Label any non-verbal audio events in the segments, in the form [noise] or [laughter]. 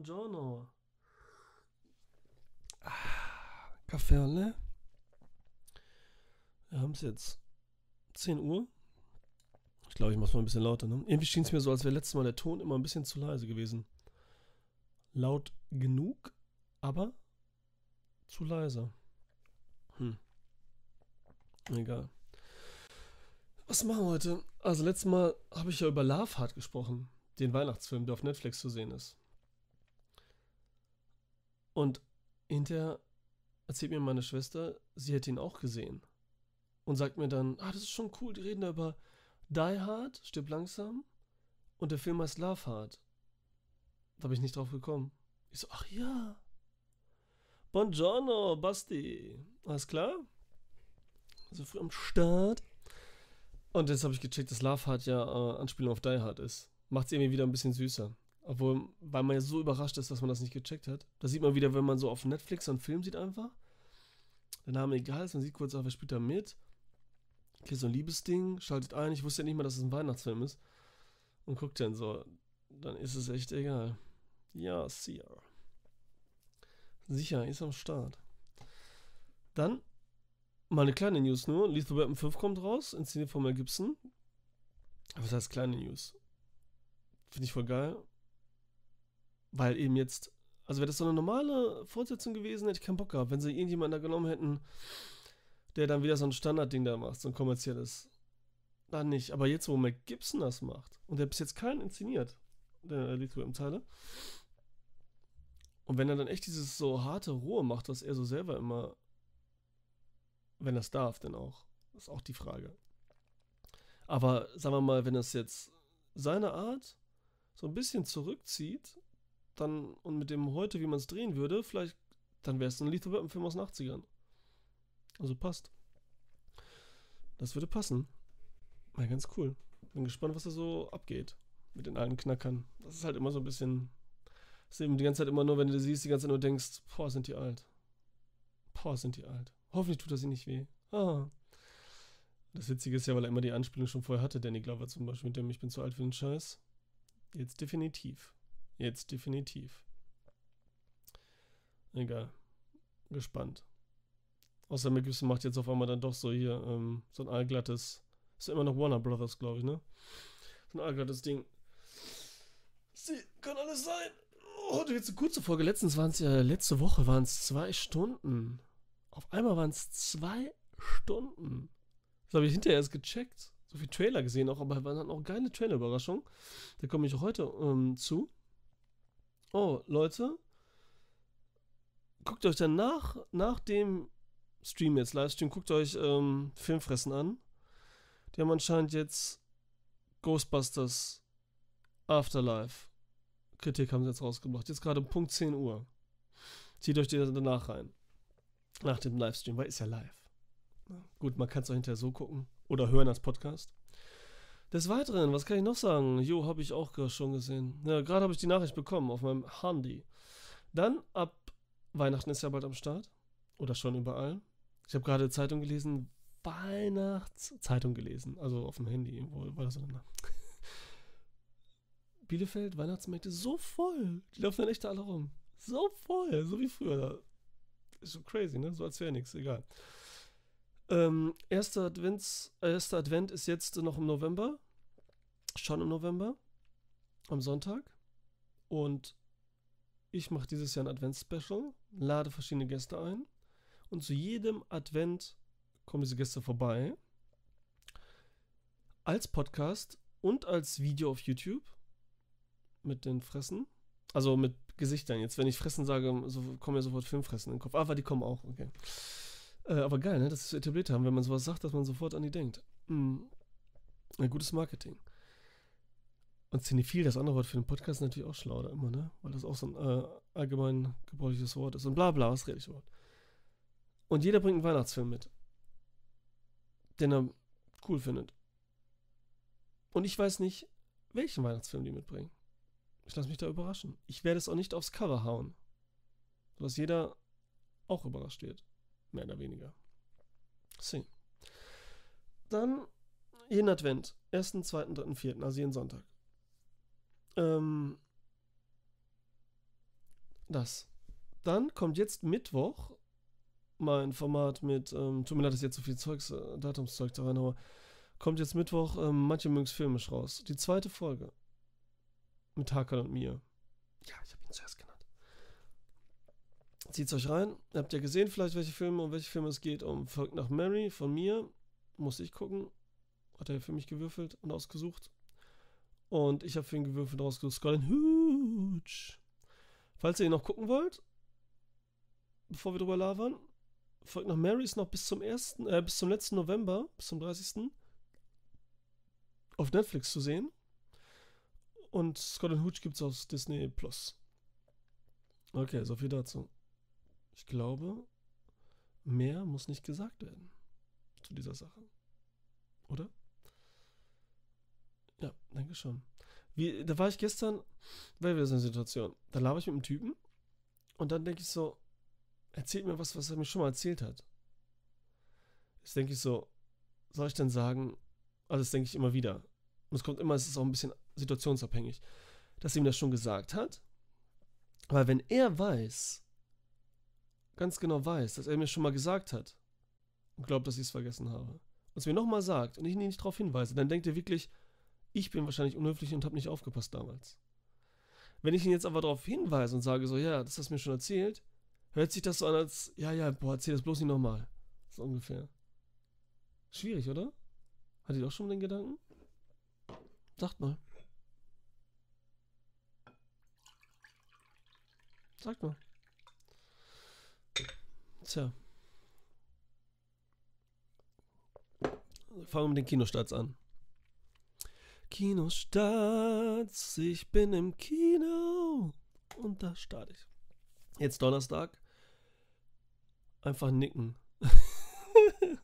Buongiorno. Ah, Kaffee alle. Wir haben es jetzt 10 Uhr. Ich glaube, ich mache es mal ein bisschen lauter. Ne? Irgendwie schien es mir so, als wäre letztes Mal der Ton immer ein bisschen zu leise gewesen. Laut genug, aber zu leise. Hm. Egal. Was machen wir heute? Also letztes Mal habe ich ja über Love Heart gesprochen, den Weihnachtsfilm, der auf Netflix zu sehen ist. Und hinterher erzählt mir meine Schwester, sie hätte ihn auch gesehen. Und sagt mir dann, ah, das ist schon cool, die reden da über Die Hard, stirb langsam. Und der Film heißt Love Heart. Da bin ich nicht drauf gekommen. Ich so, ach ja. Buongiorno, Basti. Alles klar? So früh am Start. Und jetzt habe ich gecheckt, dass Love Heart ja äh, Anspielung auf Die Hard ist. Macht es irgendwie wieder ein bisschen süßer. Obwohl, weil man ja so überrascht ist, dass man das nicht gecheckt hat. Da sieht man wieder, wenn man so auf Netflix einen Film sieht einfach. Der Name egal ist, man sieht kurz, auf, wer spielt da mit. Okay, so ein Liebesding, schaltet ein. Ich wusste ja nicht mal, dass es ein Weihnachtsfilm ist. Und guckt dann so. Dann ist es echt egal. Ja, Sia. Sicher, ist am Start. Dann mal eine kleine News nur. Lethal Weapon 5 kommt raus, inszeniert von Mel Gibson. Aber das heißt kleine News. Finde ich voll geil. Weil eben jetzt, also wäre das so eine normale Fortsetzung gewesen, hätte ich keinen Bock gehabt. Wenn sie irgendjemanden da genommen hätten, der dann wieder so ein Standardding da macht, so ein kommerzielles. Dann nicht. Aber jetzt, wo Mel Gibson das macht, und der bis jetzt keinen inszeniert, der Lethal Weapon Teile, und wenn er dann echt dieses so harte Rohe macht, was er so selber immer, wenn es darf, denn auch, ist auch die Frage. Aber sagen wir mal, wenn es jetzt seine Art so ein bisschen zurückzieht, dann und mit dem heute, wie man es drehen würde, vielleicht, dann wäre es ein Lethal Weapon Film aus den 80ern. Also passt. Das würde passen. Wäre ganz cool. Bin gespannt, was da so abgeht mit den alten Knackern. Das ist halt immer so ein bisschen das ist eben die ganze Zeit immer nur, wenn du siehst, die ganze Zeit nur denkst, boah, sind die alt. Boah, sind die alt. Hoffentlich tut das ihnen nicht weh. Ah. Das Witzige ist ja, weil er immer die Anspielung schon vorher hatte, Danny Glover zum Beispiel, mit dem Ich bin zu alt für den Scheiß. Jetzt definitiv. Jetzt definitiv. Egal. Gespannt. Außer Mel Gibson macht jetzt auf einmal dann doch so hier ähm, so ein allglattes. Ist ja immer noch Warner Brothers, glaube ich, ne? So ein allglattes Ding. Sie kann alles sein. Oh, du jetzt eine kurze Folge. Letztens waren es ja, letzte Woche waren es zwei Stunden. Auf einmal waren es zwei Stunden. Das habe ich hinterher erst gecheckt. So viel Trailer gesehen auch, aber waren dann auch geile Trailer-Überraschungen. Da komme ich heute ähm, zu. Oh, Leute. Guckt euch dann nach, nach dem Stream jetzt, Livestream, guckt euch ähm, Filmfressen an. Die haben anscheinend jetzt Ghostbusters Afterlife Kritik haben sie jetzt rausgebracht. Jetzt gerade um Punkt 10 Uhr. Zieht euch die danach rein. Nach dem Livestream, weil ist ja live. Gut, man kann es auch hinterher so gucken oder hören als Podcast. Des Weiteren, was kann ich noch sagen? Jo, habe ich auch schon gesehen. Ja, gerade habe ich die Nachricht bekommen auf meinem Handy. Dann ab Weihnachten ist ja bald am Start. Oder schon überall. Ich habe gerade Zeitung gelesen. Weihnachtszeitung gelesen. Also auf dem Handy. Wo war das denn? [laughs] Bielefeld, Weihnachtsmärkte so voll. Die laufen dann echt alle rum. So voll, so wie früher. Ist so crazy, ne? So als wäre nichts, egal. Ähm, erster, Advents, äh, erster Advent ist jetzt noch im November. Schon im November. Am Sonntag. Und ich mache dieses Jahr ein Advents-Special, lade verschiedene Gäste ein. Und zu jedem Advent kommen diese Gäste vorbei. Als Podcast und als Video auf YouTube mit den Fressen. Also mit Gesichtern. Jetzt, wenn ich Fressen sage, so, kommen ja sofort Filmfressen in den Kopf. Ah, aber die kommen auch, okay. Äh, aber geil, ne, dass sie so etabliert haben, wenn man sowas sagt, dass man sofort an die denkt. Mhm. Ein gutes Marketing. Und Cinephil, das andere Wort für den Podcast, ist natürlich auch schlau da immer, ne? Weil das auch so ein äh, allgemein gebräuchliches Wort ist. Und bla bla, was rede ich Wort. Und jeder bringt einen Weihnachtsfilm mit. Den er cool findet. Und ich weiß nicht, welchen Weihnachtsfilm die mitbringen. Ich lasse mich da überraschen. Ich werde es auch nicht aufs Cover hauen. Sodass jeder auch überrascht wird. Mehr oder weniger. See. Dann jeden Advent. Ersten, zweiten, dritten, vierten, also jeden Sonntag. Ähm, Das. Dann kommt jetzt Mittwoch mein Format mit, ähm, tut mir leid, dass ich jetzt so viel Zeugs, äh, Datumszeug da reinhaue. Kommt jetzt Mittwoch, ähm, manche mögen es filmisch raus. Die zweite Folge. Mit Hakan und mir. Ja, ich habe ihn zuerst genannt. Zieht's euch rein. Habt ihr gesehen vielleicht, welche Filme, um welche Filme es geht? Um Folgt nach Mary von mir. Muss ich gucken. Hat er für mich gewürfelt und ausgesucht. Und ich habe für ihn gewürfelt und ausgesucht. Scotland Hooch. Falls ihr ihn noch gucken wollt, bevor wir drüber labern, folgt nach Mary ist noch bis zum ersten, äh, bis zum letzten November, bis zum 30. auf Netflix zu sehen. Und Scott Hooch gibt es auf Disney Plus. Okay, so viel dazu. Ich glaube, mehr muss nicht gesagt werden zu dieser Sache. Oder? Ja, denke schon. Wie, da war ich gestern, war wieder so eine Situation. Da laber ich mit einem Typen und dann denke ich so, erzählt mir was, was er mir schon mal erzählt hat. Jetzt denke ich so, soll ich denn sagen, also das denke ich immer wieder. Und es kommt immer, es ist auch ein bisschen situationsabhängig, dass ihm das schon gesagt hat. Weil wenn er weiß, ganz genau weiß, dass er mir schon mal gesagt hat und glaubt, dass ich es vergessen habe, und es mir nochmal sagt und ich ihn nicht darauf hinweise, dann denkt er wirklich, ich bin wahrscheinlich unhöflich und habe nicht aufgepasst damals. Wenn ich ihn jetzt aber darauf hinweise und sage so, ja, das hast du mir schon erzählt, hört sich das so an als, ja, ja, boah, erzähl das bloß nicht nochmal. So ungefähr. Schwierig, oder? Hat ihr doch schon den Gedanken? Sagt mal. Sagt mal. Tja. Fangen wir mit den Kinostarts an. Kinostarts, ich bin im Kino. Und da starte ich. Jetzt Donnerstag. Einfach nicken. [laughs]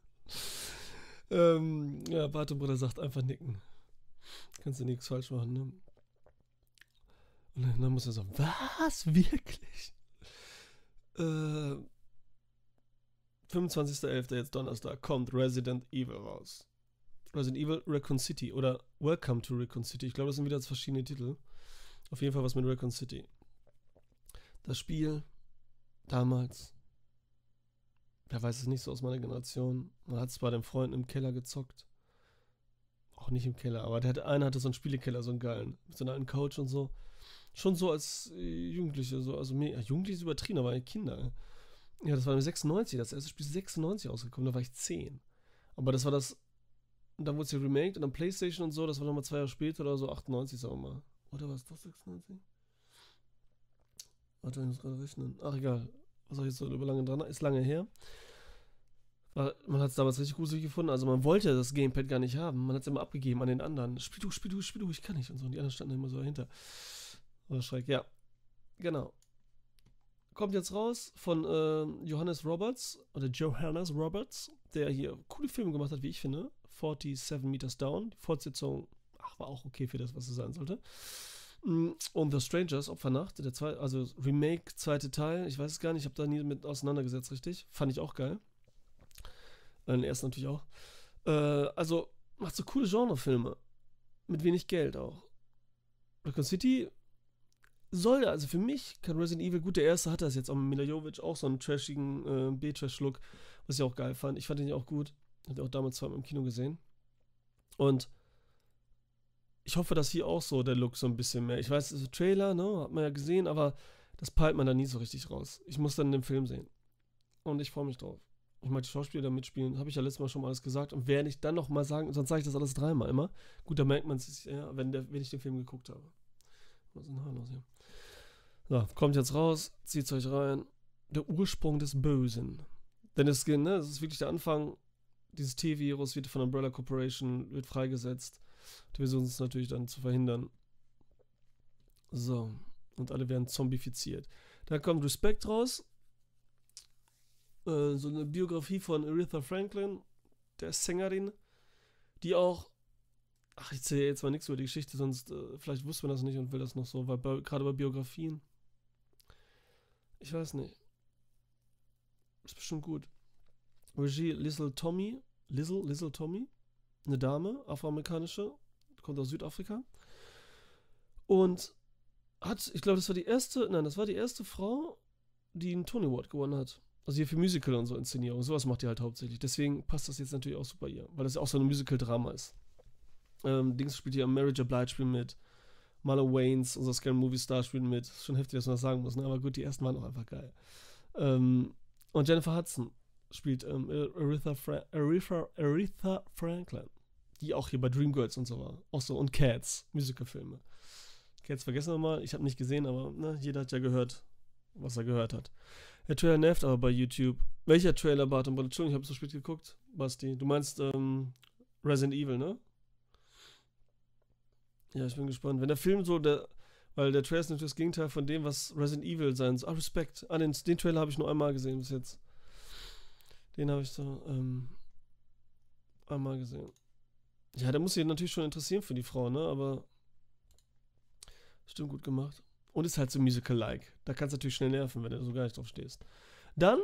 ähm, ja, Bartebruder sagt einfach nicken. Kannst du nichts falsch machen, ne? Und dann muss er so, was? Wirklich? Äh, 25.11. jetzt Donnerstag kommt Resident Evil raus. Resident Evil Recon City oder Welcome to Recon City. Ich glaube, das sind wieder verschiedene Titel. Auf jeden Fall was mit Recon City. Das Spiel damals, wer weiß es nicht so aus meiner Generation, man hat es bei den Freunden im Keller gezockt. Auch nicht im Keller, aber der hatte, einer hatte so einen Spielekeller, so einen geilen, mit so einer alten Couch und so. Schon so als äh, Jugendliche, so, also Jugendliche ist übertrieben, aber Kinder. Ja, das war im 96, das erste Spiel ist 96 ausgekommen, da war ich 10. Aber das war das, dann wurde es ja remaked und dann Playstation und so, das war nochmal zwei Jahre später oder so, 98, sagen wir mal. Oder was ist das, 96? Warte, ich muss gerade rechnen. Ach, egal. Was soll ich jetzt so über lange dran? Ist lange her. Man hat es damals richtig gruselig gefunden. Also man wollte das Gamepad gar nicht haben. Man hat es immer abgegeben an den anderen. Spiel du, spiel du, spiel du, ich kann nicht. Und so. Und die anderen standen immer so dahinter. Oder Schreck, ja. Genau. Kommt jetzt raus von äh, Johannes Roberts oder Johannes Roberts, der hier coole Filme gemacht hat, wie ich finde. 47 Meters Down. Die Fortsetzung, ach, war auch okay für das, was es sein sollte. Mm, und The Strangers, Opfernacht, der zwei, also Remake, zweite Teil. Ich weiß es gar nicht, ich habe da nie mit auseinandergesetzt, richtig. Fand ich auch geil. Äh, den ersten natürlich auch. Äh, also macht so coole Genrefilme. Mit wenig Geld auch. Recon City soll, also für mich kann Resident Evil, gut, der erste hat das jetzt auch mit Mila Jovic, auch so einen trashigen äh, B-Trash-Look, was ich auch geil fand. Ich fand ihn ja auch gut. Hab auch damals zwar im Kino gesehen. Und ich hoffe, dass hier auch so der Look so ein bisschen mehr. Ich weiß, ein Trailer, ne, hat man ja gesehen, aber das peilt man da nie so richtig raus. Ich muss dann den Film sehen. Und ich freue mich drauf. Ich mag die Schauspieler da mitspielen, habe ich ja letztes Mal schon mal alles gesagt. Und werde ich dann noch mal sagen, sonst sage ich das alles dreimal immer. Gut, da merkt man es ja, wenn, wenn ich den Film geguckt habe. Was ist denn da los hier? So, kommt jetzt raus, zieht euch rein. Der Ursprung des Bösen. Denn es, ne, das ist wirklich der Anfang dieses T-Virus wird von Umbrella Corporation wird freigesetzt. Die versuchen es natürlich dann zu verhindern. So. Und alle werden zombifiziert. Dann kommt Respect raus. Äh, so eine Biografie von Aretha Franklin, der Sängerin, die auch. Ach, ich zähle jetzt mal nichts über die Geschichte, sonst äh, vielleicht wusste man das nicht und will das noch so, weil gerade bei Biografien. Ich weiß nicht. Ist bestimmt gut. Regie Lizzle Tommy, Lizzle, Lizzle Tommy, eine Dame, afroamerikanische, kommt aus Südafrika und hat, ich glaube, das war die erste, nein, das war die erste Frau, die einen Tony Award gewonnen hat. Also hier für Musical und so Inszenierung. Sowas macht die halt hauptsächlich. Deswegen passt das jetzt natürlich auch super ihr, weil das ja auch so ein Musical-Drama ist. Ähm, Dings spielt hier Marriage of Blight spielt mit. Marlon Waynes, unser Scam Movie Star, spielt mit. Ist schon heftig, dass man das sagen muss, ne? aber gut, die ersten waren auch einfach geil. Ähm, und Jennifer Hudson spielt ähm, Aretha, Fra Aretha, Aretha Franklin, die auch hier bei Dreamgirls und so war. Auch so, und Cats, Musicalfilme. Cats vergessen wir mal, ich habe nicht gesehen, aber ne, jeder hat ja gehört, was er gehört hat. Der Trailer nervt aber bei YouTube. Welcher Trailer, Barton? Entschuldigung, ich habe so spät geguckt, Basti. Du meinst ähm, Resident Evil, ne? Ja, ich bin gespannt. Wenn der Film so, der, weil der Trailer ist natürlich das Gegenteil von dem, was Resident Evil sein soll. Ah, Respekt. Ah, den, den Trailer habe ich nur einmal gesehen bis jetzt. Den habe ich so ähm, einmal gesehen. Ja, der muss sich natürlich schon interessieren für die Frau, ne? Aber stimmt gut gemacht. Und ist halt so musical-like. Da kannst du natürlich schnell nerven, wenn du so gar nicht drauf stehst. Dann,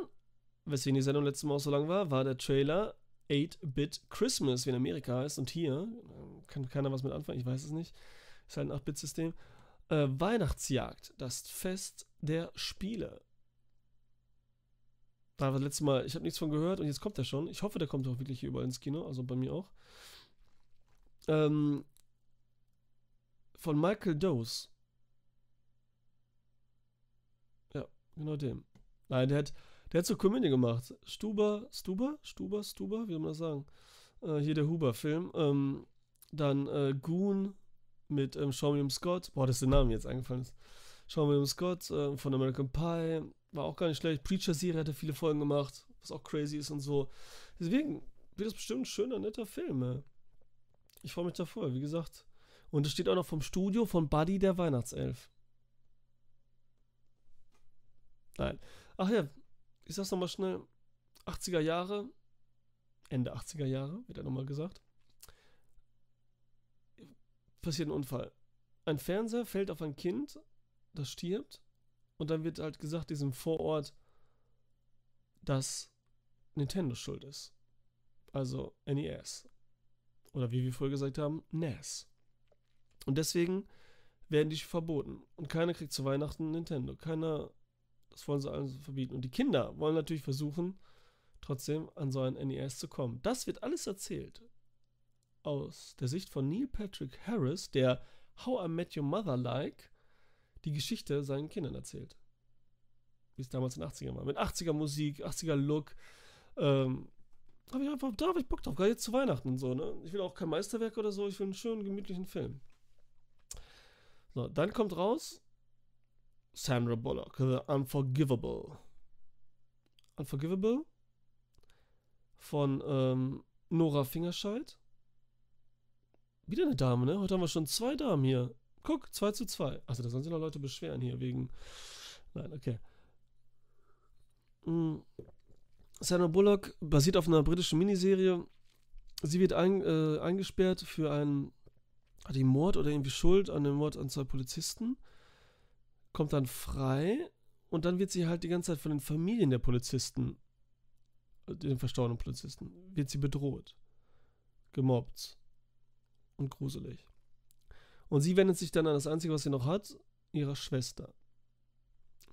weswegen die Sendung letztes Mal auch so lang war, war der Trailer 8-Bit Christmas, wie in Amerika heißt. Und hier, äh, kann keiner was mit anfangen, ich weiß es nicht. Ist halt ein 8-Bit-System. Äh, Weihnachtsjagd, das Fest der Spiele. Da war das letzte Mal, ich habe nichts von gehört und jetzt kommt er schon. Ich hoffe, der kommt auch wirklich hier überall ins Kino, also bei mir auch. Ähm, von Michael Dose. Ja, genau dem. Nein, der hat, der hat so Komödie gemacht. Stuber, Stuber, Stuber, Stuber, wie soll man das sagen? Äh, hier der Huber-Film. Ähm, dann äh, Goon mit ähm, Sean William Scott. Boah, das ist der Name jetzt eingefallen ist. Sean William Scott äh, von American Pie. War auch gar nicht schlecht. Preacher-Serie hat er viele Folgen gemacht, was auch crazy ist und so. Deswegen wird das bestimmt ein schöner, netter Film. Ey. Ich freue mich davor, wie gesagt. Und es steht auch noch vom Studio von Buddy der Weihnachtself. Nein. Ach ja, ich sag's nochmal schnell. 80er Jahre, Ende 80er Jahre, wird ja nochmal gesagt. Passiert ein Unfall. Ein Fernseher fällt auf ein Kind, das stirbt und dann wird halt gesagt, diesem Vorort, dass Nintendo schuld ist. Also NES. Oder wie wir vorher gesagt haben, NES. Und deswegen werden die verboten. Und keiner kriegt zu Weihnachten Nintendo. Keiner, das wollen sie allen verbieten. Und die Kinder wollen natürlich versuchen, trotzdem an so ein NES zu kommen. Das wird alles erzählt aus der Sicht von Neil Patrick Harris, der How I Met Your Mother like die Geschichte seinen Kindern erzählt. Wie es damals in den 80ern war. Mit 80er Musik, 80er Look. Ähm, hab ich einfach, da habe ich Bock drauf, gerade jetzt zu Weihnachten und so, ne? Ich will auch kein Meisterwerk oder so, ich will einen schönen, gemütlichen Film. So, dann kommt raus Sandra Bullock, The Unforgivable. Unforgivable von ähm, Nora Fingerscheid. Wieder eine Dame, ne? Heute haben wir schon zwei Damen hier. Guck, 2 zu 2. Also da sollen sich noch Leute beschweren hier wegen. Nein, okay. Mhm. Sandra Bullock basiert auf einer britischen Miniserie. Sie wird ein, äh, eingesperrt für einen die Mord oder irgendwie Schuld an dem Mord an zwei Polizisten. Kommt dann frei und dann wird sie halt die ganze Zeit von den Familien der Polizisten, äh, den verstorbenen Polizisten, wird sie bedroht, gemobbt und gruselig. Und sie wendet sich dann an das Einzige, was sie noch hat, ihrer Schwester.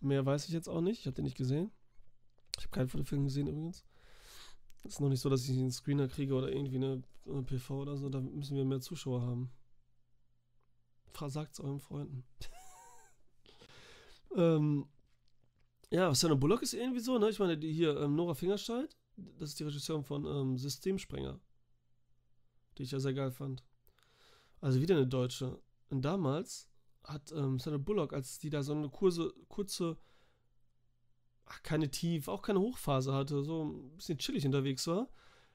Mehr weiß ich jetzt auch nicht. Ich habe den nicht gesehen. Ich habe keinen von den Filmen gesehen übrigens. Es ist noch nicht so, dass ich einen Screener kriege oder irgendwie eine, eine PV oder so. Da müssen wir mehr Zuschauer haben. Sagt es euren Freunden. [laughs] ähm, ja, Sandra Bullock ist irgendwie so, ne? Ich meine, die hier, ähm, Nora Fingerscheid, das ist die Regisseurin von ähm, Systemsprenger. Die ich ja sehr geil fand. Also wieder eine Deutsche. Und damals hat ähm, Sandra Bullock, als die da so eine kurze, kurze, ach, keine Tief, auch keine Hochphase hatte, so ein bisschen chillig unterwegs war,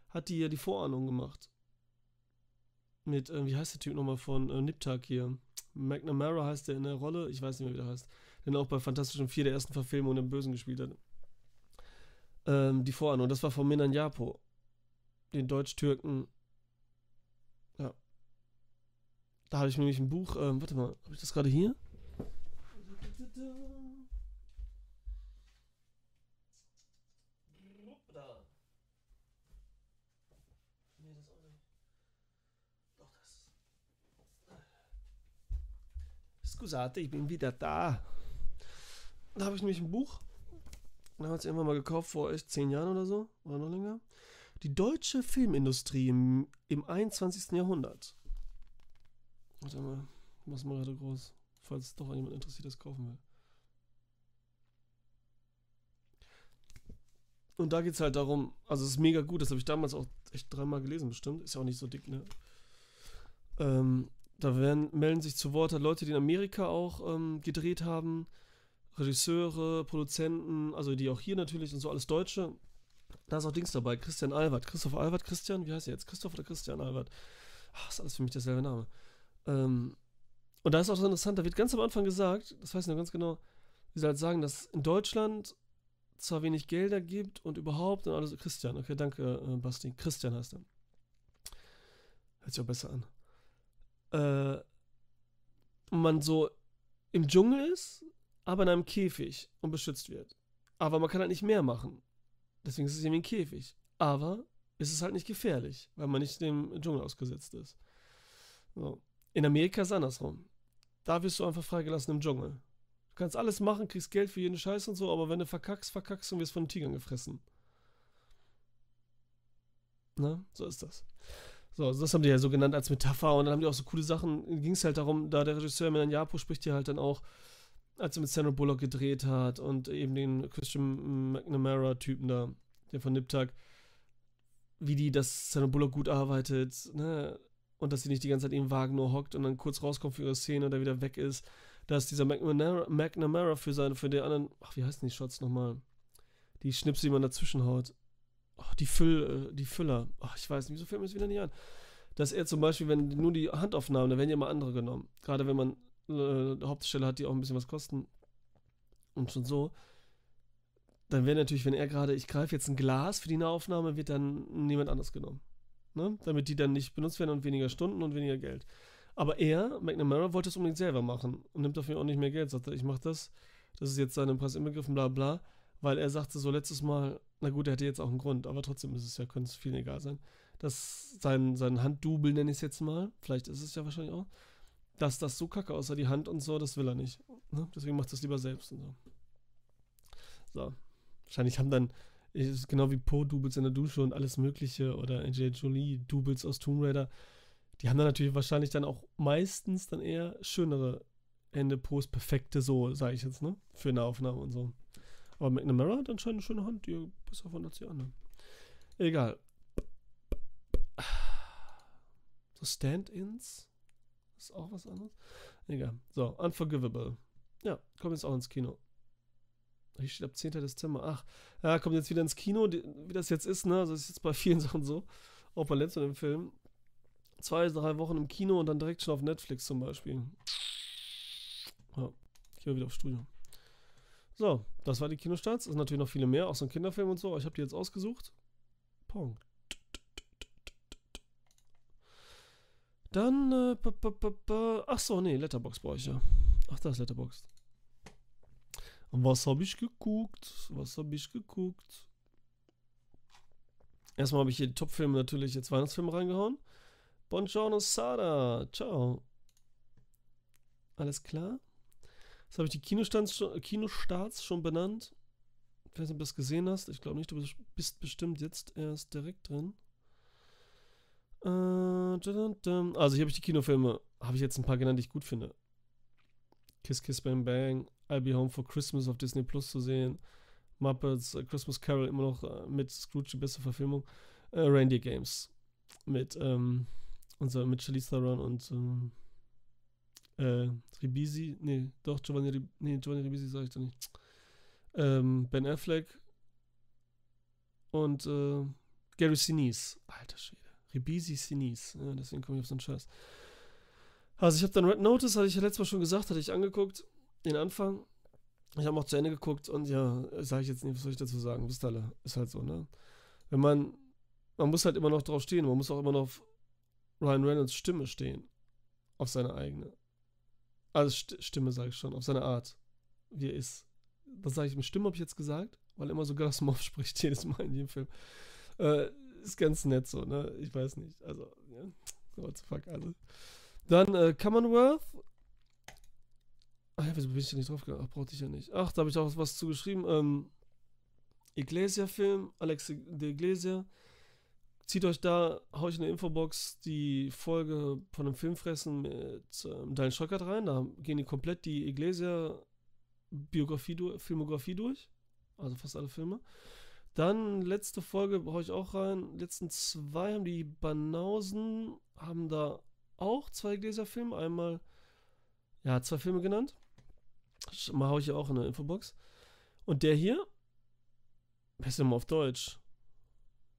hat die ja die Vorahnung gemacht. Mit, äh, wie heißt der Typ nochmal von äh, Niptak hier? McNamara heißt der in der Rolle, ich weiß nicht mehr, wie der heißt. Den auch bei Fantastischen Vier der ersten Verfilmung den Bösen gespielt hat. Ähm, die Vorahnung, das war von Minan Japo. Den Deutsch-Türken Da habe ich nämlich ein Buch, ähm, warte mal, habe ich das gerade hier? Scusate, ich bin wieder da. Da habe ich nämlich ein Buch. Da hat es irgendwann mal gekauft, vor echt zehn Jahren oder so. Oder noch länger. Die deutsche Filmindustrie im, im 21. Jahrhundert. Warte mal, ich mach's mal gerade groß, falls doch jemand interessiert das kaufen will. Und da geht es halt darum, also es ist mega gut, das habe ich damals auch echt dreimal gelesen, bestimmt. Ist ja auch nicht so dick, ne? Ähm, da werden, melden sich zu Wort halt Leute, die in Amerika auch ähm, gedreht haben, Regisseure, Produzenten, also die auch hier natürlich und so alles Deutsche. Da ist auch Dings dabei, Christian Albert. Christoph Albert, Christian, wie heißt er jetzt? Christoph oder Christian Albert? Ach, ist alles für mich derselbe Name. Ähm, und da ist auch so interessant, da wird ganz am Anfang gesagt, das weiß ich noch ganz genau, wie sie halt sagen, dass in Deutschland zwar wenig Gelder gibt und überhaupt und alles. Christian, okay, danke, äh, Basti. Christian heißt er. Hört sich auch besser an. Äh, man so im Dschungel ist, aber in einem Käfig und beschützt wird. Aber man kann halt nicht mehr machen. Deswegen ist es irgendwie ein Käfig. Aber ist es halt nicht gefährlich, weil man nicht dem Dschungel ausgesetzt ist. So. In Amerika ist es andersrum. Da wirst du einfach freigelassen im Dschungel. Du kannst alles machen, kriegst Geld für jeden Scheiß und so, aber wenn du verkackst, verkackst und wirst von den Tigern gefressen. Na, so ist das. So, das haben die ja so genannt als Metapher und dann haben die auch so coole Sachen. Ging es halt darum, da der Regisseur Milan Japo spricht ja halt dann auch, als er mit Sandra Bullock gedreht hat und eben den Christian McNamara-Typen da, der von Niptak, wie die das Sandra Bullock gut arbeitet, ne? Und dass sie nicht die ganze Zeit im Wagen nur hockt und dann kurz rauskommt für ihre Szene dann wieder weg ist. Dass dieser McNamara, McNamara für seine, für den anderen, ach, wie heißen die Shots nochmal? Die Schnipsel, die man dazwischen haut. Oh, die Füll, äh, die Füller. Ach, ich weiß nicht, wieso fällt mir das wieder nicht an? Dass er zum Beispiel, wenn nur die Handaufnahmen, da werden ja immer andere genommen. Gerade wenn man äh, Hauptstelle hat, die auch ein bisschen was kosten. Und schon so. Dann wäre natürlich, wenn er gerade, ich greife jetzt ein Glas für die Nahaufnahme, wird dann niemand anders genommen. Ne? Damit die dann nicht benutzt werden und weniger Stunden und weniger Geld. Aber er, McNamara, wollte es unbedingt selber machen und nimmt dafür auch nicht mehr Geld. Sagt er, ich mache das, das ist jetzt seinem Preis inbegriffen, bla bla. Weil er sagte so letztes Mal, na gut, er hätte jetzt auch einen Grund, aber trotzdem ist es ja, könnte es vielen egal sein, dass sein, sein Handdubel, nenne ich es jetzt mal, vielleicht ist es ja wahrscheinlich auch, dass das so kacke aussah, die Hand und so, das will er nicht. Ne? Deswegen macht es lieber selbst und so. So. Wahrscheinlich haben dann, genau wie Poe-Doubles in der Dusche und alles Mögliche oder Angelina Jolie-Doubles aus Tomb Raider, die haben dann natürlich wahrscheinlich dann auch meistens dann eher schönere Hände, Post, perfekte, so, sage ich jetzt, ne? Für eine Aufnahme und so. Aber McNamara hat anscheinend eine schöne Hand, die besser von als die anderen. Egal. So Stand-ins ist auch was anderes. Egal. So, Unforgivable. Ja, kommt jetzt auch ins Kino. Hier steht ab 10. Dezember. Ach, ja, kommt jetzt wieder ins Kino, wie das jetzt ist, ne? Also das ist jetzt bei vielen [laughs] Sachen so. Auch bei letztem Film. Zwei, drei Wochen im Kino und dann direkt schon auf Netflix zum Beispiel. Ja, ich gehe wieder aufs Studio. So, das war die Kinostarts. Es sind natürlich noch viele mehr, auch so ein Kinderfilm und so. Ich habe die jetzt ausgesucht. Punkt. Dann, äh, ach so, nee, Letterbox brauche ich ja. Ach, da ist Letterbox. Was habe ich geguckt? Was habe ich geguckt? Erstmal habe ich hier die Topfilme natürlich jetzt Weihnachtsfilme reingehauen. Buongiorno Sada. Ciao. Alles klar? Jetzt habe ich die Kinostarts Kinostarts schon benannt. Ich weiß nicht, ob du das gesehen hast. Ich glaube nicht, du bist bestimmt jetzt erst direkt drin. Äh, also hier habe ich die Kinofilme, habe ich jetzt ein paar genannt, die ich gut finde. Kiss Kiss Bang Bang, I'll Be Home for Christmas auf Disney Plus zu sehen. Muppets, uh, Christmas Carol immer noch uh, mit Scrooge die beste Verfilmung. Uh, Reindeer Games mit ähm, unser mit Charlize Theron und ähm, äh, Ribisi, nee, doch, Giovanni, Rib nee, Giovanni Ribisi sage ich doch nicht. Ähm, ben Affleck und äh, Gary Sinise. Alter Schwede. Ribisi Sinise. Ja, deswegen komme ich auf so einen Scheiß. Also ich habe dann Red Notice, hatte ich ja letztes Mal schon gesagt, hatte ich angeguckt, den Anfang. Ich habe auch zu Ende geguckt und ja, sage ich jetzt nicht, was soll ich dazu sagen, wisst alle, ist halt so, ne? Wenn man, man muss halt immer noch drauf stehen, man muss auch immer noch auf Ryan Reynolds Stimme stehen. Auf seine eigene. Also St Stimme sage ich schon, auf seine Art, wie er ist. Das sage ich mit Stimme, habe ich jetzt gesagt, weil immer so Gasmov spricht [laughs] jedes Mal in jedem Film. Äh, ist ganz nett so, ne? Ich weiß nicht. Also, ja. What the fuck, also. Dann äh, Commonwealth. Ach ja, wieso bin ich da nicht drauf gegangen? Ach, brauchte ich ja nicht. Ach, da habe ich auch was zugeschrieben. Ähm, Iglesia-Film, Alex de Iglesia. Zieht euch da, hau ich in der Infobox die Folge von dem Filmfressen mit ähm, Daniel Schockert rein. Da gehen die komplett die Iglesia-Biografie, Filmografie durch. Also fast alle Filme. Dann letzte Folge hau ich auch rein. Letzten zwei haben die Banausen, haben da auch zwei Iglesia-Filme. Einmal, ja, zwei Filme genannt. Mal hau ich ja auch in der Infobox. Und der hier, denn mal auf Deutsch?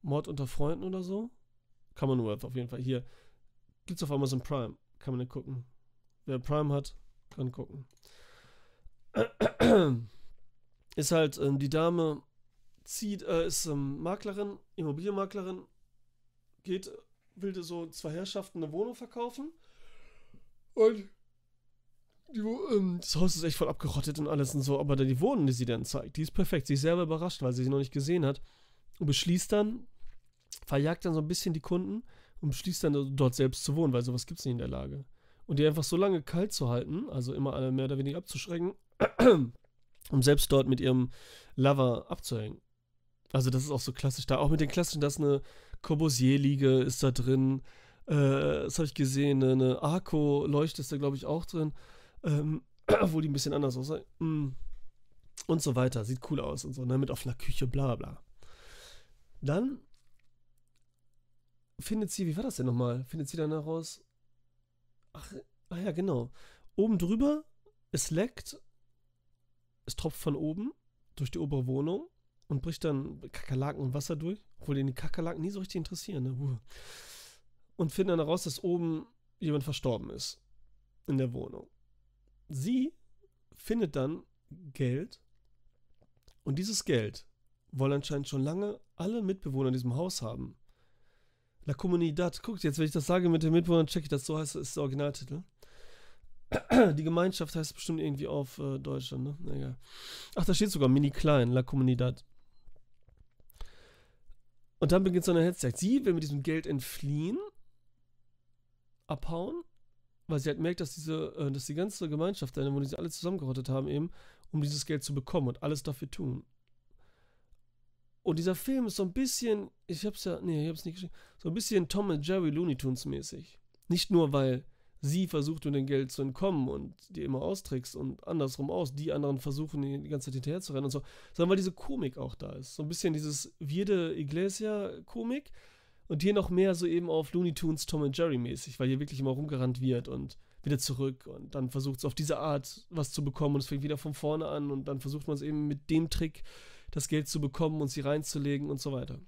Mord unter Freunden oder so? Commonwealth auf jeden Fall. Hier. Gibt's auf Amazon Prime. Kann man nicht gucken. Wer Prime hat, kann gucken. [clears throat] Ist halt, ähm, die Dame zieht, äh, ist ähm, Maklerin, Immobilienmaklerin, geht, will so zwei Herrschaften eine Wohnung verkaufen. Und die, ähm, das Haus ist echt voll abgerottet und alles und so, aber die Wohnung, die sie dann zeigt, die ist perfekt. Sie ist selber überrascht, weil sie sie noch nicht gesehen hat. Und beschließt dann, verjagt dann so ein bisschen die Kunden und beschließt dann dort selbst zu wohnen, weil sowas gibt es nicht in der Lage. Und die einfach so lange kalt zu halten, also immer alle mehr oder weniger abzuschrecken, [clears throat] um selbst dort mit ihrem Lover abzuhängen. Also das ist auch so klassisch da. Auch mit den klassischen, dass eine Corbusier-Liege ist da drin. Äh, das habe ich gesehen. Eine Arco-Leuchte ist da, glaube ich, auch drin. Ähm, [clears throat] obwohl die ein bisschen anders aussehen. Mm. Und so weiter. Sieht cool aus und so. Ne? Mit offener Küche, bla bla. Dann findet sie, wie war das denn nochmal? Findet sie dann heraus, ach, ach ja, genau. Oben drüber, es leckt, es tropft von oben durch die obere Wohnung und bricht dann Kakerlaken und Wasser durch, obwohl den die Kakerlaken nie so richtig interessieren. Ne? Und finden dann heraus, dass oben jemand verstorben ist in der Wohnung. Sie findet dann Geld und dieses Geld wollen anscheinend schon lange alle Mitbewohner in diesem Haus haben. La Comunidad, guckt jetzt, wenn ich das sage mit den Mitbewohnern, check ich das, so heißt ist der Originaltitel. Die Gemeinschaft heißt bestimmt irgendwie auf äh, Deutschland, ne? Egal. Ach, da steht sogar mini klein, La Comunidad. Und dann beginnt so eine Hetzjagd. Sie will mit diesem Geld entfliehen, abhauen, weil sie halt merkt, dass diese, äh, dass die ganze Gemeinschaft, wo die sie alle zusammengerottet haben, eben, um dieses Geld zu bekommen und alles dafür tun. Und dieser Film ist so ein bisschen, ich hab's ja, nee, ich hab's nicht geschrieben, so ein bisschen Tom und Jerry Looney Tunes mäßig. Nicht nur, weil sie versucht, um den Geld zu entkommen und die immer austrickst und andersrum aus, die anderen versuchen, die ganze Zeit hinterher zu rennen und so, sondern weil diese Komik auch da ist. So ein bisschen dieses Vierde Iglesia-Komik und hier noch mehr so eben auf Looney Tunes Tom und Jerry mäßig, weil hier wirklich immer rumgerannt wird und wieder zurück und dann versucht es auf diese Art was zu bekommen und es fängt wieder von vorne an und dann versucht man es eben mit dem Trick das Geld zu bekommen und sie reinzulegen und so weiter.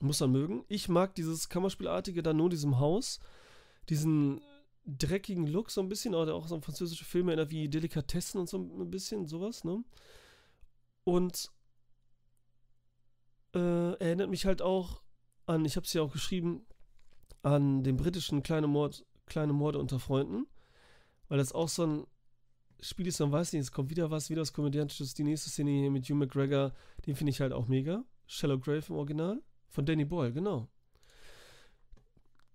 Muss man mögen. Ich mag dieses Kammerspielartige da nur in diesem Haus. Diesen dreckigen Look so ein bisschen, oder auch so ein französische Filme erinnert wie Delikatessen und so ein bisschen sowas, ne? Und äh, erinnert mich halt auch an, ich habe es ja auch geschrieben, an den britischen Kleine, Mord, Kleine Morde unter Freunden, weil das auch so ein Spiel ist, man weiß nicht, es kommt wieder was, wieder was Komödiantisches. Die nächste Szene hier mit Hugh McGregor, den finde ich halt auch mega. Shallow Grave im Original. Von Danny Boyle, genau.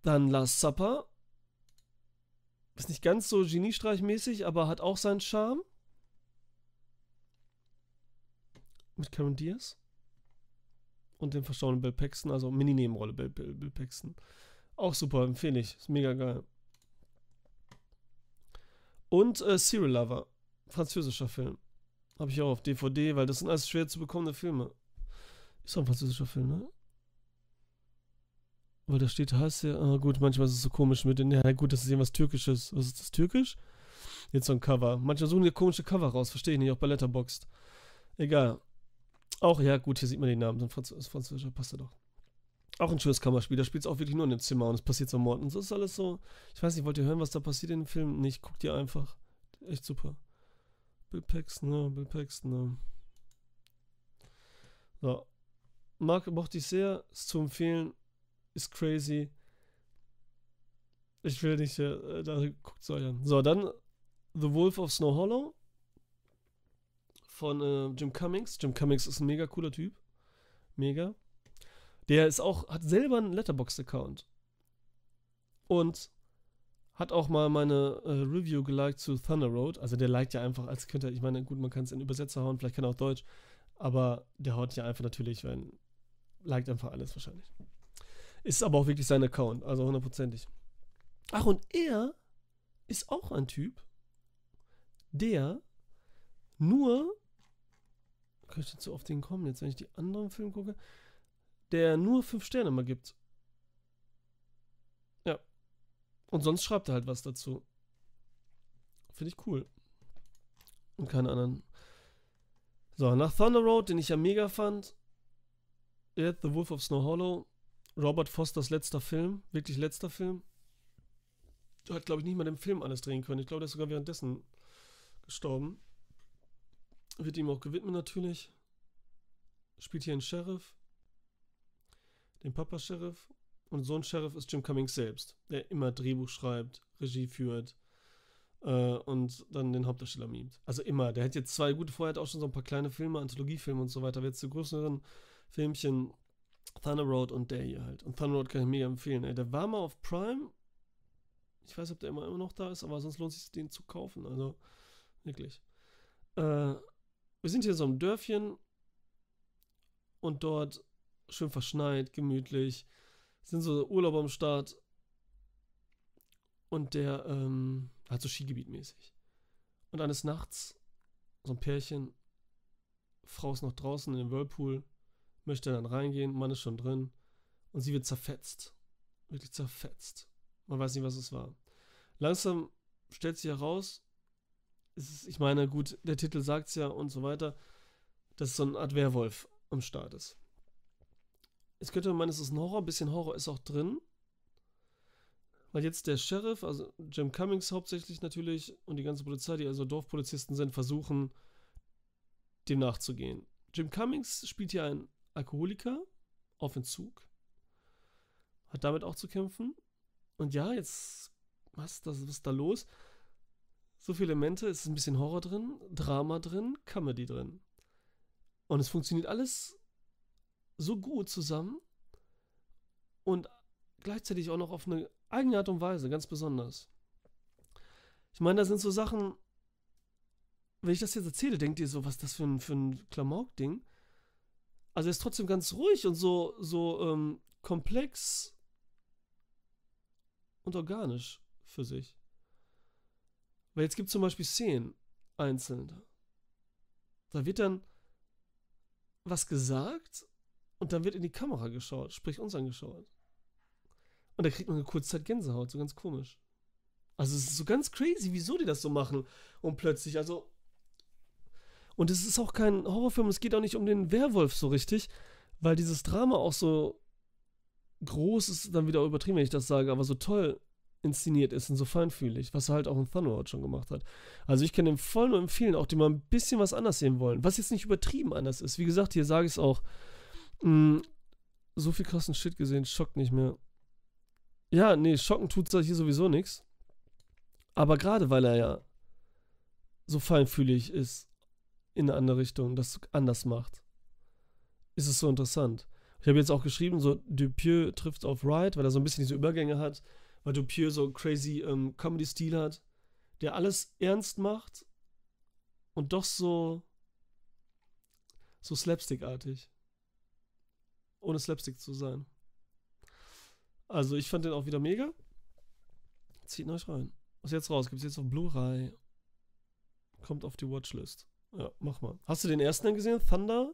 Dann Last Supper. Ist nicht ganz so Geniestreichmäßig, aber hat auch seinen Charme. Mit Karen Diaz. Und dem verstorbenen Bill Paxton, also Mini-Nebenrolle Bill, Bill, Bill Paxton. Auch super, empfehle ich. Ist mega geil. Und äh, Serial Lover, französischer Film. Habe ich auch auf DVD, weil das sind alles schwer zu bekommende Filme. Ist auch ein französischer Film, ne? Weil da steht, heißt ja, ah, gut, manchmal ist es so komisch mit den, ja gut, das ist irgendwas Türkisches. Was ist das, Türkisch? Jetzt so ein Cover. Manchmal suchen die komische Cover raus, verstehe ich nicht, auch bei Letterboxd. Egal. Auch, ja gut, hier sieht man den Namen, ein Franz französischer, passt ja doch. Auch ein schönes Kammerspiel, da spielt es auch wirklich nur in dem Zimmer und es passiert so Mord. Und so ist alles so. Ich weiß nicht, wollt ihr hören, was da passiert in dem Film? Nicht, guckt ihr einfach. Echt super. Bill Paxton, ne? Bill Paxton, ne? So. Mark mochte ich sehr, ist zu empfehlen, ist crazy. Ich will nicht, äh, da guckt euch an. So, dann The Wolf of Snow Hollow von äh, Jim Cummings. Jim Cummings ist ein mega cooler Typ. Mega. Der ist auch, hat selber einen Letterboxd-Account. Und Hat auch mal meine äh, Review geliked zu Thunder Road. Also der liked ja einfach, als könnte ich meine, gut, man kann es in Übersetzer hauen, vielleicht kann er auch Deutsch, aber der haut ja einfach natürlich, wenn, liked einfach alles wahrscheinlich. Ist aber auch wirklich sein Account, also hundertprozentig. Ach, und er ist auch ein Typ, der nur, kann ich jetzt so auf den kommen, jetzt wenn ich die anderen Filme gucke, der nur fünf Sterne mal gibt. Ja. Und sonst schreibt er halt was dazu. Finde ich cool. Und keine anderen. So, nach Thunder Road, den ich ja mega fand. Yet The Wolf of Snow Hollow. Robert Fosters letzter Film. Wirklich letzter Film. Hat, glaube ich, nicht mal den Film alles drehen können. Ich glaube, der ist sogar währenddessen gestorben. Wird ihm auch gewidmet natürlich. Spielt hier einen Sheriff. Den Papa-Sheriff. Und so ein Sheriff ist Jim Cummings selbst, der immer Drehbuch schreibt, Regie führt äh, und dann den Hauptdarsteller mimt. Also immer. Der hat jetzt zwei gute, vorher hat auch schon so ein paar kleine Filme, Anthologiefilme und so weiter. Jetzt zu größeren Filmchen Thunder Road und der hier halt. Und Thunder Road kann ich mega empfehlen. Ey. Der war mal auf Prime. Ich weiß, ob der immer, immer noch da ist, aber sonst lohnt es sich, den zu kaufen. Also, wirklich. Äh, wir sind hier so im Dörfchen und dort schön verschneit, gemütlich. Sind so Urlaub am Start. Und der, ähm, hat so Skigebiet mäßig. Und eines Nachts, so ein Pärchen, Frau ist noch draußen in dem Whirlpool, möchte dann reingehen, Mann ist schon drin und sie wird zerfetzt. Wirklich zerfetzt. Man weiß nicht, was es war. Langsam stellt sich heraus, ist, ich meine, gut, der Titel sagt es ja und so weiter, dass es so eine Art Werwolf am Start ist. Jetzt könnte man meinen, es ist ein Horror, ein bisschen Horror ist auch drin. Weil jetzt der Sheriff, also Jim Cummings hauptsächlich natürlich und die ganze Polizei, die also Dorfpolizisten sind, versuchen, dem nachzugehen. Jim Cummings spielt hier einen Alkoholiker auf Entzug, hat damit auch zu kämpfen. Und ja, jetzt, was, das, was ist da los? So viele Elemente, es ist ein bisschen Horror drin, Drama drin, Comedy drin. Und es funktioniert alles so gut zusammen und gleichzeitig auch noch auf eine eigene Art und Weise, ganz besonders. Ich meine, da sind so Sachen, wenn ich das jetzt erzähle, denkt ihr so, was ist das für ein, für ein Klamauk-Ding? Also er ist trotzdem ganz ruhig und so, so ähm, komplex und organisch für sich. Weil jetzt gibt es zum Beispiel Szenen einzeln. Da wird dann was gesagt und dann wird in die Kamera geschaut, sprich uns angeschaut. Und da kriegt man eine kurze Zeit Gänsehaut, so ganz komisch. Also es ist so ganz crazy, wieso die das so machen. Und plötzlich, also. Und es ist auch kein Horrorfilm, es geht auch nicht um den Werwolf so richtig, weil dieses Drama auch so groß ist, dann wieder übertrieben, wenn ich das sage, aber so toll inszeniert ist und so feinfühlig, was er halt auch in Thunderbolt schon gemacht hat. Also ich kann dem voll nur empfehlen, auch die mal ein bisschen was anders sehen wollen, was jetzt nicht übertrieben anders ist. Wie gesagt, hier sage ich es auch, mh, mm, so viel krassen Shit gesehen, schockt nicht mehr. Ja, nee, schocken tut hier sowieso nichts. Aber gerade weil er ja so feinfühlig ist in eine andere Richtung, das anders macht, ist es so interessant. Ich habe jetzt auch geschrieben, so Dupieux trifft auf Wright, weil er so ein bisschen diese Übergänge hat, weil Dupieux so crazy ähm, Comedy-Stil hat, der alles ernst macht und doch so so Slapstick-artig. Ohne Slapstick zu sein. Also ich fand den auch wieder mega. Zieht euch rein. Was ist jetzt raus? Gibt es jetzt auf Blu-ray? Kommt auf die Watchlist. Ja, mach mal. Hast du den ersten denn gesehen? Thunder?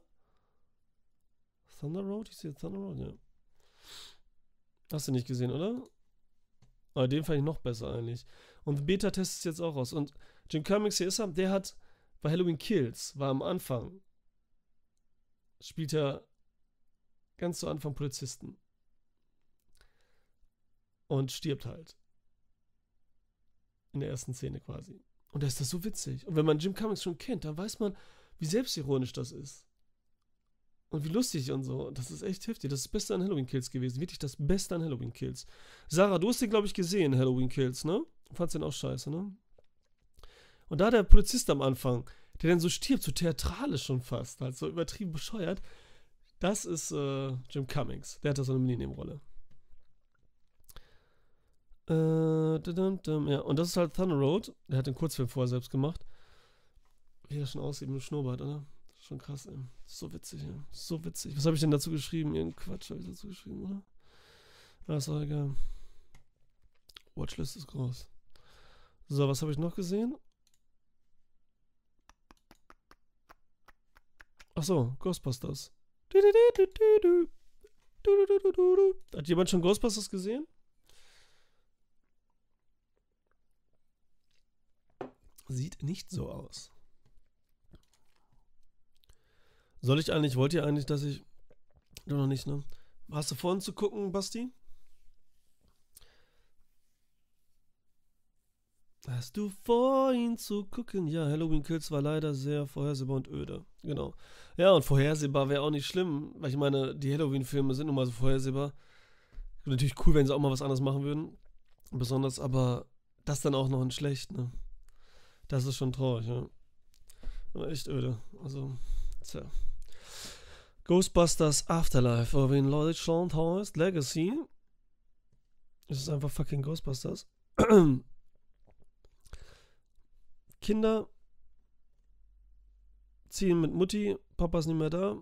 Thunder Road? Ich sehe Thunder Road, ja. Hast du nicht gesehen, oder? Aber den fand ich noch besser eigentlich. Und Beta-Test ist jetzt auch raus. Und Jim Cummings hier ist er, der hat bei Halloween Kills, war am Anfang, spielt er ganz zu Anfang Polizisten und stirbt halt. In der ersten Szene quasi. Und da ist das so witzig. Und wenn man Jim Cummings schon kennt, dann weiß man, wie selbstironisch das ist. Und wie lustig und so. Das ist echt heftig. Das ist das Beste an Halloween Kills gewesen. Wirklich das Beste an Halloween Kills. Sarah, du hast den, glaube ich, gesehen, Halloween Kills, ne? Fandst den auch scheiße, ne? Und da der Polizist am Anfang, der dann so stirbt, so theatralisch schon fast, halt so übertrieben bescheuert, das ist äh, Jim Cummings. Der hat da so eine Mini-Nebenrolle. Äh, ja, und das ist halt Thunder Road. Der hat den Kurzfilm vorher selbst gemacht. Wie er schon aussieht mit dem Schnurrbart, oder? Schon krass, ey. So witzig, ja. So witzig. Was habe ich denn dazu geschrieben? Irgendein Quatsch habe ich dazu geschrieben, oder? Ja, ist auch egal. Watchlist ist groß. So, was habe ich noch gesehen? Ach so, Ghostbusters. Hat jemand schon Ghostbusters gesehen? Sieht nicht so aus. Soll ich eigentlich, wollt ihr eigentlich, dass ich. Du noch nicht, ne? Hast du vorhin zu gucken, Basti? Hast du vor, ihn zu gucken? Ja, Halloween Kills war leider sehr vorhersehbar und öde. Genau. Ja, und vorhersehbar wäre auch nicht schlimm, weil ich meine, die Halloween-Filme sind nun mal so vorhersehbar. Natürlich cool, wenn sie auch mal was anderes machen würden. Besonders, aber das dann auch noch in schlecht, ne? Das ist schon traurig, ja. Aber echt öde. Also, tja. Ghostbusters Afterlife, oder wie in Deutschland heißt, Legacy. Es ist einfach fucking Ghostbusters. [clears throat] Kinder ziehen mit Mutti, Papa ist nicht mehr da.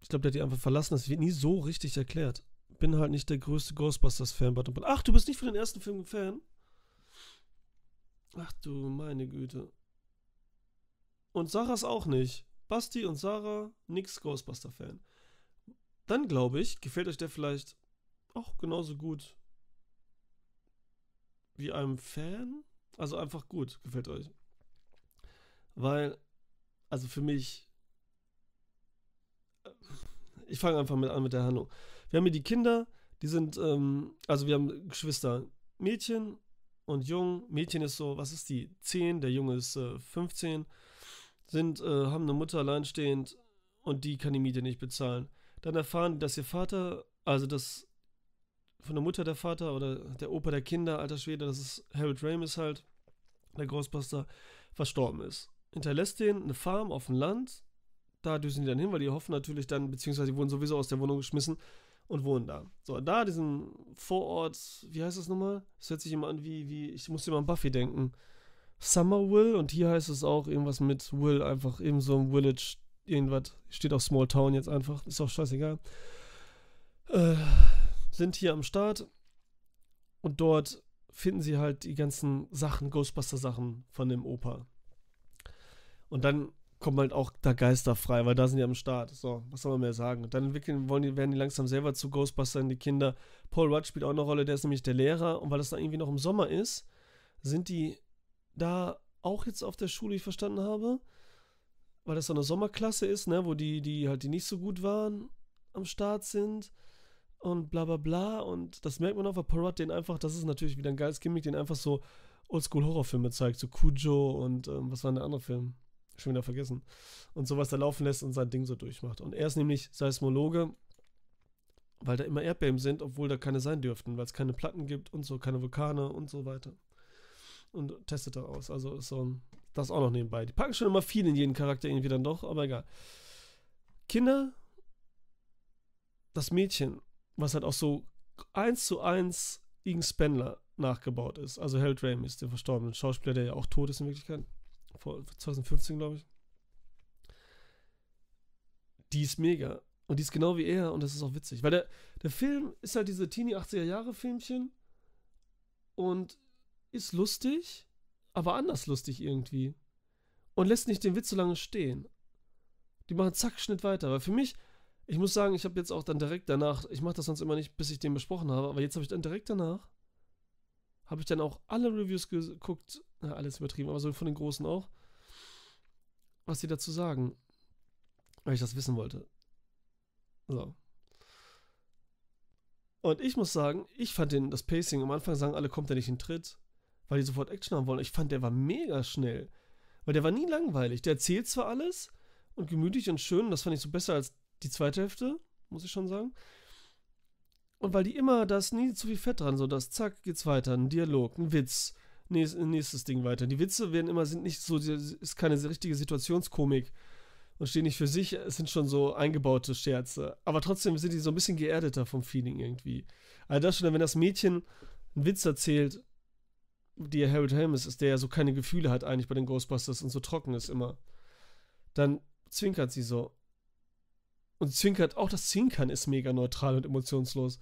Ich glaube, der hat die einfach verlassen. Das wird nie so richtig erklärt. Bin halt nicht der größte Ghostbusters-Fan. Ach, du bist nicht von den ersten Filmen Fan? Ach du meine Güte. Und Sarah's auch nicht. Basti und Sarah, nix Ghostbuster-Fan. Dann glaube ich, gefällt euch der vielleicht auch genauso gut wie einem Fan. Also einfach gut, gefällt euch. Weil, also für mich, äh, ich fange einfach mit an mit der Handlung. Wir haben hier die Kinder, die sind, ähm, also wir haben Geschwister, Mädchen und Jung. Mädchen ist so, was ist die? 10, der Junge ist äh, 15. Sind, äh, haben eine Mutter alleinstehend und die kann die Miete nicht bezahlen. Dann erfahren die, dass ihr Vater, also das von der Mutter der Vater oder der Opa der Kinder, alter Schwede, das ist Harold Ramis halt, der Ghostbuster, verstorben ist hinterlässt denen eine Farm auf dem Land. Da düsen die dann hin, weil die hoffen natürlich dann, beziehungsweise die wurden sowieso aus der Wohnung geschmissen und wohnen da. So, da diesen Vorort, wie heißt das nochmal? Das hört sich immer an wie, wie, ich muss immer an Buffy denken. Summer Will und hier heißt es auch irgendwas mit Will, einfach eben so ein Village, irgendwas. Steht auf Small Town jetzt einfach, ist auch scheißegal. Äh, sind hier am Start und dort finden sie halt die ganzen Sachen, Ghostbuster-Sachen von dem Opa. Und dann kommen halt auch da Geister frei, weil da sind die am Start. So, was soll man mehr sagen? Dann entwickeln, wollen die, werden die langsam selber zu Ghostbustern, die Kinder. Paul Rudd spielt auch eine Rolle, der ist nämlich der Lehrer. Und weil das da irgendwie noch im Sommer ist, sind die da auch jetzt auf der Schule, wie ich verstanden habe. Weil das so eine Sommerklasse ist, ne, wo die, die halt, die nicht so gut waren, am Start sind. Und bla bla bla. Und das merkt man auch, weil Paul Rudd den einfach, das ist natürlich wieder ein geiles Gimmick, den einfach so Oldschool-Horrorfilme zeigt. So Cujo und ähm, was war denn der andere Film? Schon wieder vergessen, und sowas da laufen lässt und sein Ding so durchmacht. Und er ist nämlich Seismologe, weil da immer Erdbeben sind, obwohl da keine sein dürften, weil es keine Platten gibt und so, keine Vulkane und so weiter. Und testet da aus. Also ist so das auch noch nebenbei. Die packen schon immer viel in jeden Charakter irgendwie dann doch, aber egal. Kinder, das Mädchen, was halt auch so eins zu eins Igen Spendler nachgebaut ist. Also Harold Ramis, der verstorbene Schauspieler, der ja auch tot ist in Wirklichkeit vor 2015, glaube ich. Die ist mega. Und die ist genau wie er und das ist auch witzig. Weil der, der Film ist halt diese Teenie 80er Jahre Filmchen und ist lustig, aber anders lustig irgendwie. Und lässt nicht den Witz so lange stehen. Die machen zack, Schnitt weiter. Weil für mich, ich muss sagen, ich habe jetzt auch dann direkt danach, ich mache das sonst immer nicht, bis ich den besprochen habe, aber jetzt habe ich dann direkt danach habe ich dann auch alle Reviews geguckt, na, alles übertrieben, aber so von den Großen auch, was sie dazu sagen, weil ich das wissen wollte. So. Und ich muss sagen, ich fand den, das Pacing, am Anfang sagen alle, kommt der nicht in Tritt, weil die sofort Action haben wollen. Ich fand, der war mega schnell. Weil der war nie langweilig. Der erzählt zwar alles und gemütlich und schön, das fand ich so besser als die zweite Hälfte, muss ich schon sagen. Und weil die immer, da ist nie zu viel Fett dran, so dass zack, geht's weiter, ein Dialog, ein Witz, nächstes Ding weiter. Die Witze werden immer, sind nicht so, ist keine richtige Situationskomik und stehen nicht für sich, es sind schon so eingebaute Scherze. Aber trotzdem sind die so ein bisschen geerdeter vom Feeling irgendwie. Also das schon, wenn das Mädchen einen Witz erzählt, der Harold Helms ist, der ja so keine Gefühle hat eigentlich bei den Ghostbusters und so trocken ist immer, dann zwinkert sie so. Und zwinkert, auch das Zwinkern ist mega neutral und emotionslos.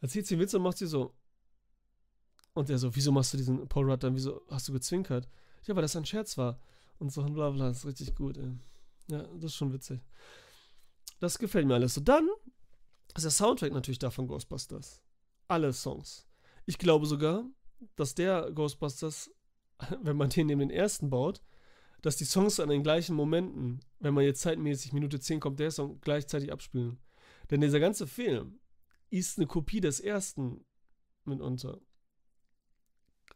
Erzählt sie einen Witz und macht sie so. Und er so, wieso machst du diesen Paul Rudd dann, wieso hast du gezwinkert? Ja, weil das ein Scherz war. Und so und bla bla, das ist richtig gut, ey. Ja, das ist schon witzig. Das gefällt mir alles. So, dann ist der Soundtrack natürlich da von Ghostbusters. Alle Songs. Ich glaube sogar, dass der Ghostbusters, [laughs] wenn man den neben den ersten baut, dass die Songs an den gleichen Momenten, wenn man jetzt zeitmäßig Minute 10 kommt, der Song gleichzeitig abspielen. Denn dieser ganze Film ist eine Kopie des ersten mitunter.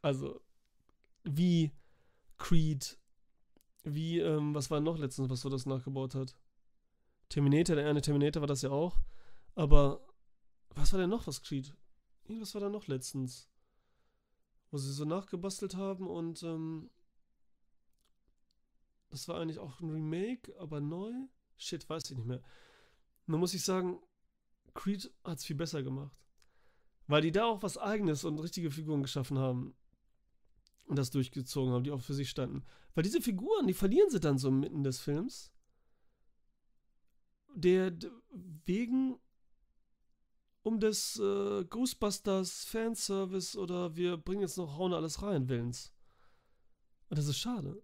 Also, wie Creed, wie, ähm, was war noch letztens, was so das nachgebaut hat? Terminator, der eine Terminator war das ja auch. Aber was war denn noch, was Creed? Irgendwas war da noch letztens. Wo sie so nachgebastelt haben und ähm, das war eigentlich auch ein Remake, aber neu. Shit, weiß ich nicht mehr. Nun muss ich sagen, Creed hat es viel besser gemacht. Weil die da auch was Eigenes und richtige Figuren geschaffen haben. Und das durchgezogen haben, die auch für sich standen. Weil diese Figuren, die verlieren sie dann so mitten des Films. Der, wegen um des äh, Ghostbusters Fanservice oder wir bringen jetzt noch hauen alles rein Willens. Und das ist schade.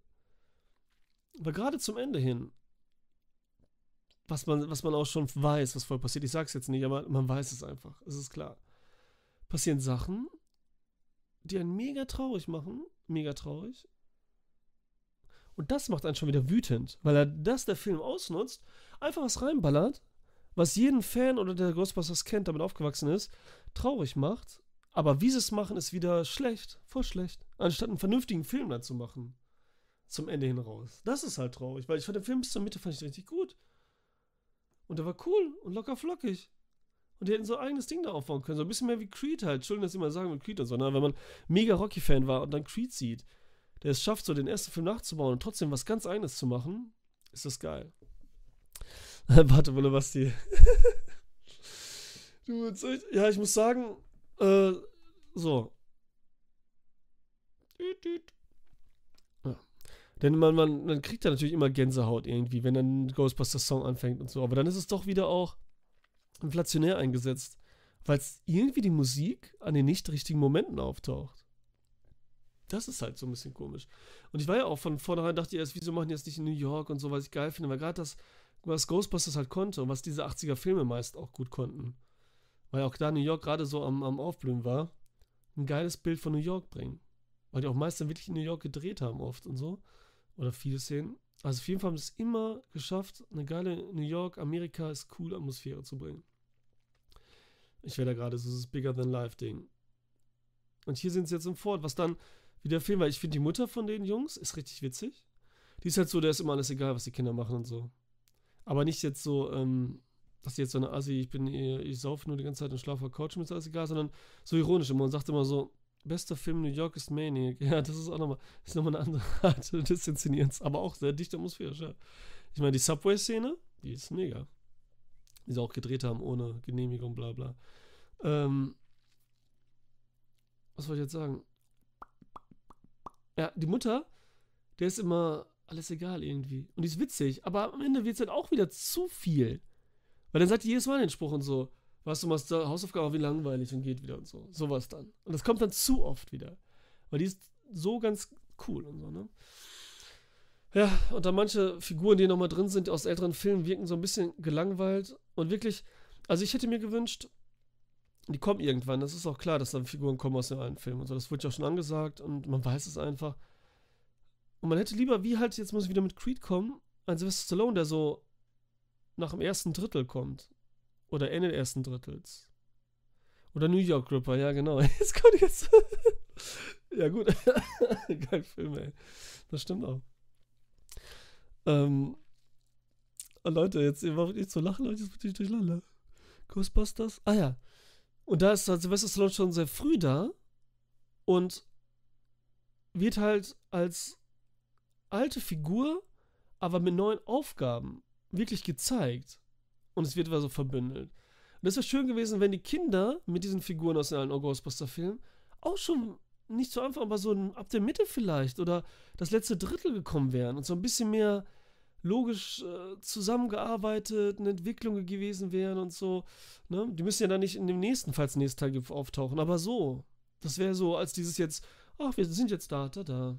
Aber gerade zum Ende hin, was man, was man auch schon weiß, was voll passiert, ich sag's jetzt nicht, aber man weiß es einfach, es ist klar. Passieren Sachen, die einen mega traurig machen, mega traurig. Und das macht einen schon wieder wütend, weil er das der Film ausnutzt, einfach was reinballert, was jeden Fan oder der Ghostbusters kennt, damit aufgewachsen ist, traurig macht. Aber wie sie es machen, ist wieder schlecht, voll schlecht. Anstatt einen vernünftigen Film dazu machen zum Ende hin raus. Das ist halt traurig, weil ich fand den Film bis zur Mitte fand ich richtig gut. Und der war cool und locker flockig. Und die hätten so ein eigenes Ding da aufbauen können. So ein bisschen mehr wie Creed halt. Entschuldigung, dass ich immer sagen mit Creed und so. Ne? Wenn man mega Rocky-Fan war und dann Creed sieht, der es schafft, so den ersten Film nachzubauen und trotzdem was ganz eigenes zu machen, ist das geil. [laughs] Warte, Wolle, was die. [laughs] du, ja, ich muss sagen, äh, so. Denn man, man, man kriegt ja natürlich immer Gänsehaut irgendwie, wenn dann ein Ghostbusters-Song anfängt und so. Aber dann ist es doch wieder auch inflationär eingesetzt, weil es irgendwie die Musik an den nicht richtigen Momenten auftaucht. Das ist halt so ein bisschen komisch. Und ich war ja auch von vornherein, dachte ich erst, wieso machen die das nicht in New York und so, was ich geil finde, weil gerade das, was Ghostbusters halt konnte und was diese 80er-Filme meist auch gut konnten, weil auch da New York gerade so am, am Aufblühen war, ein geiles Bild von New York bringen. Weil die auch meist dann wirklich in New York gedreht haben oft und so. Oder viele Szenen. Also auf jeden Fall haben sie es immer geschafft, eine geile New York, Amerika ist cool Atmosphäre zu bringen. Ich werde da gerade so das Bigger Than Life Ding. Und hier sind sie jetzt im Fort, was dann wieder Film, weil ich finde die Mutter von den Jungs ist richtig witzig. Die ist halt so, der ist immer alles egal, was die Kinder machen und so. Aber nicht jetzt so, ähm, dass sie jetzt so eine Assi, ich bin, ich saufe nur die ganze Zeit und schlafe auf der Couch, mir ist alles egal, sondern so ironisch immer und sagt immer so, bester Film New York ist Maniac. [laughs] Ja, das ist auch nochmal, ist eine andere [laughs] Art des Inszenierens, aber auch sehr dicht atmosphärisch, ja. Ich meine, die Subway-Szene, die ist mega. Die sie auch gedreht haben ohne Genehmigung, bla bla. Ähm, was wollte ich jetzt sagen? Ja, die Mutter, der ist immer alles egal irgendwie. Und die ist witzig, aber am Ende wird es dann auch wieder zu viel. Weil dann sagt die jedes Mal den Spruch und so, was du machst, Hausaufgabe wie langweilig und geht wieder und so. Sowas dann. Und das kommt dann zu oft wieder. Weil die ist so ganz cool und so, ne? Ja, und dann manche Figuren, die nochmal drin sind aus älteren Filmen, wirken so ein bisschen gelangweilt und wirklich, also ich hätte mir gewünscht, die kommen irgendwann, das ist auch klar, dass dann Figuren kommen aus den alten Filmen und so, das wurde ja schon angesagt und man weiß es einfach. Und man hätte lieber, wie halt, jetzt muss ich wieder mit Creed kommen, ein Sylvester Stallone, der so nach dem ersten Drittel kommt oder Ende ersten Drittels. Oder New York Ripper, ja genau. [laughs] Jetzt kommt jetzt. [laughs] ja gut. [laughs] Geil Film, ey. Das stimmt auch. Ähm, oh, Leute, jetzt ihr braucht nicht zu lachen, Leute, jetzt bin ich durcheinander. Ghostbusters? Ah ja. Und da ist halt Sylvester Stallone schon sehr früh da und wird halt als alte Figur, aber mit neuen Aufgaben wirklich gezeigt und es wird so verbündelt. Und es wäre schön gewesen, wenn die Kinder mit diesen Figuren aus den alten Ghostbuster-Filmen auch schon nicht so einfach, aber so ab der Mitte vielleicht oder das letzte Drittel gekommen wären und so ein bisschen mehr logisch äh, zusammengearbeitet, eine Entwicklung gewesen wären und so. Ne? Die müssen ja dann nicht in dem nächsten, falls nächsten Teil auftauchen, aber so. Das wäre so, als dieses jetzt, ach, wir sind jetzt da, da, da.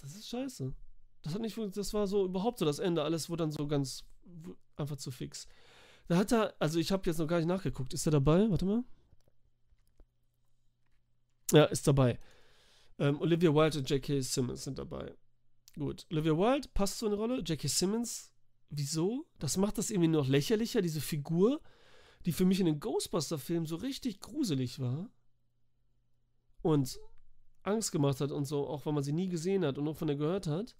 Das ist scheiße. Das hat nicht das war so überhaupt so das Ende. Alles wurde dann so ganz einfach zu fix. Da hat er, also ich habe jetzt noch gar nicht nachgeguckt. Ist er dabei? Warte mal. Ja, ist dabei. Ähm, Olivia Wilde und J.K. Simmons sind dabei. Gut. Olivia Wilde passt so eine Rolle. J.K. Simmons, wieso? Das macht das irgendwie noch lächerlicher, diese Figur, die für mich in den Ghostbuster-Filmen so richtig gruselig war. Und Angst gemacht hat und so, auch weil man sie nie gesehen hat und nur von der gehört hat.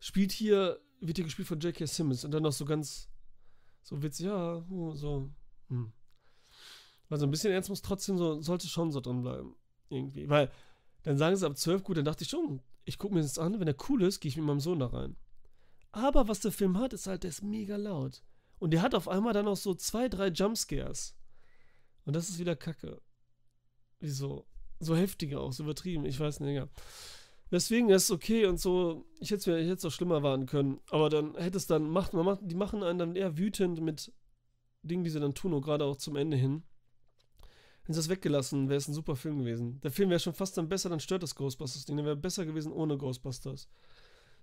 Spielt hier, wird hier gespielt von J.K. Simmons und dann noch so ganz, so witzig, ja, so, hm. Also ein bisschen ernst muss trotzdem so, sollte schon so drin bleiben. Irgendwie. Weil dann sagen sie ab 12, gut, dann dachte ich schon, ich gucke mir das an, wenn er cool ist, gehe ich mit meinem Sohn da rein. Aber was der Film hat, ist halt, der ist mega laut. Und der hat auf einmal dann auch so zwei, drei Jumpscares. Und das ist wieder Kacke. Wieso? So heftiger auch, so übertrieben, ich weiß nicht, ja. Deswegen ist es okay und so, ich hätte es auch schlimmer warnen können. Aber dann hätte es dann, macht, man macht, die machen einen dann eher wütend mit Dingen, die sie dann tun, und gerade auch zum Ende hin. Hätten sie das weggelassen, wäre es ein super Film gewesen. Der Film wäre schon fast dann besser, dann stört das Ghostbusters-Ding. Der wäre besser gewesen ohne Ghostbusters.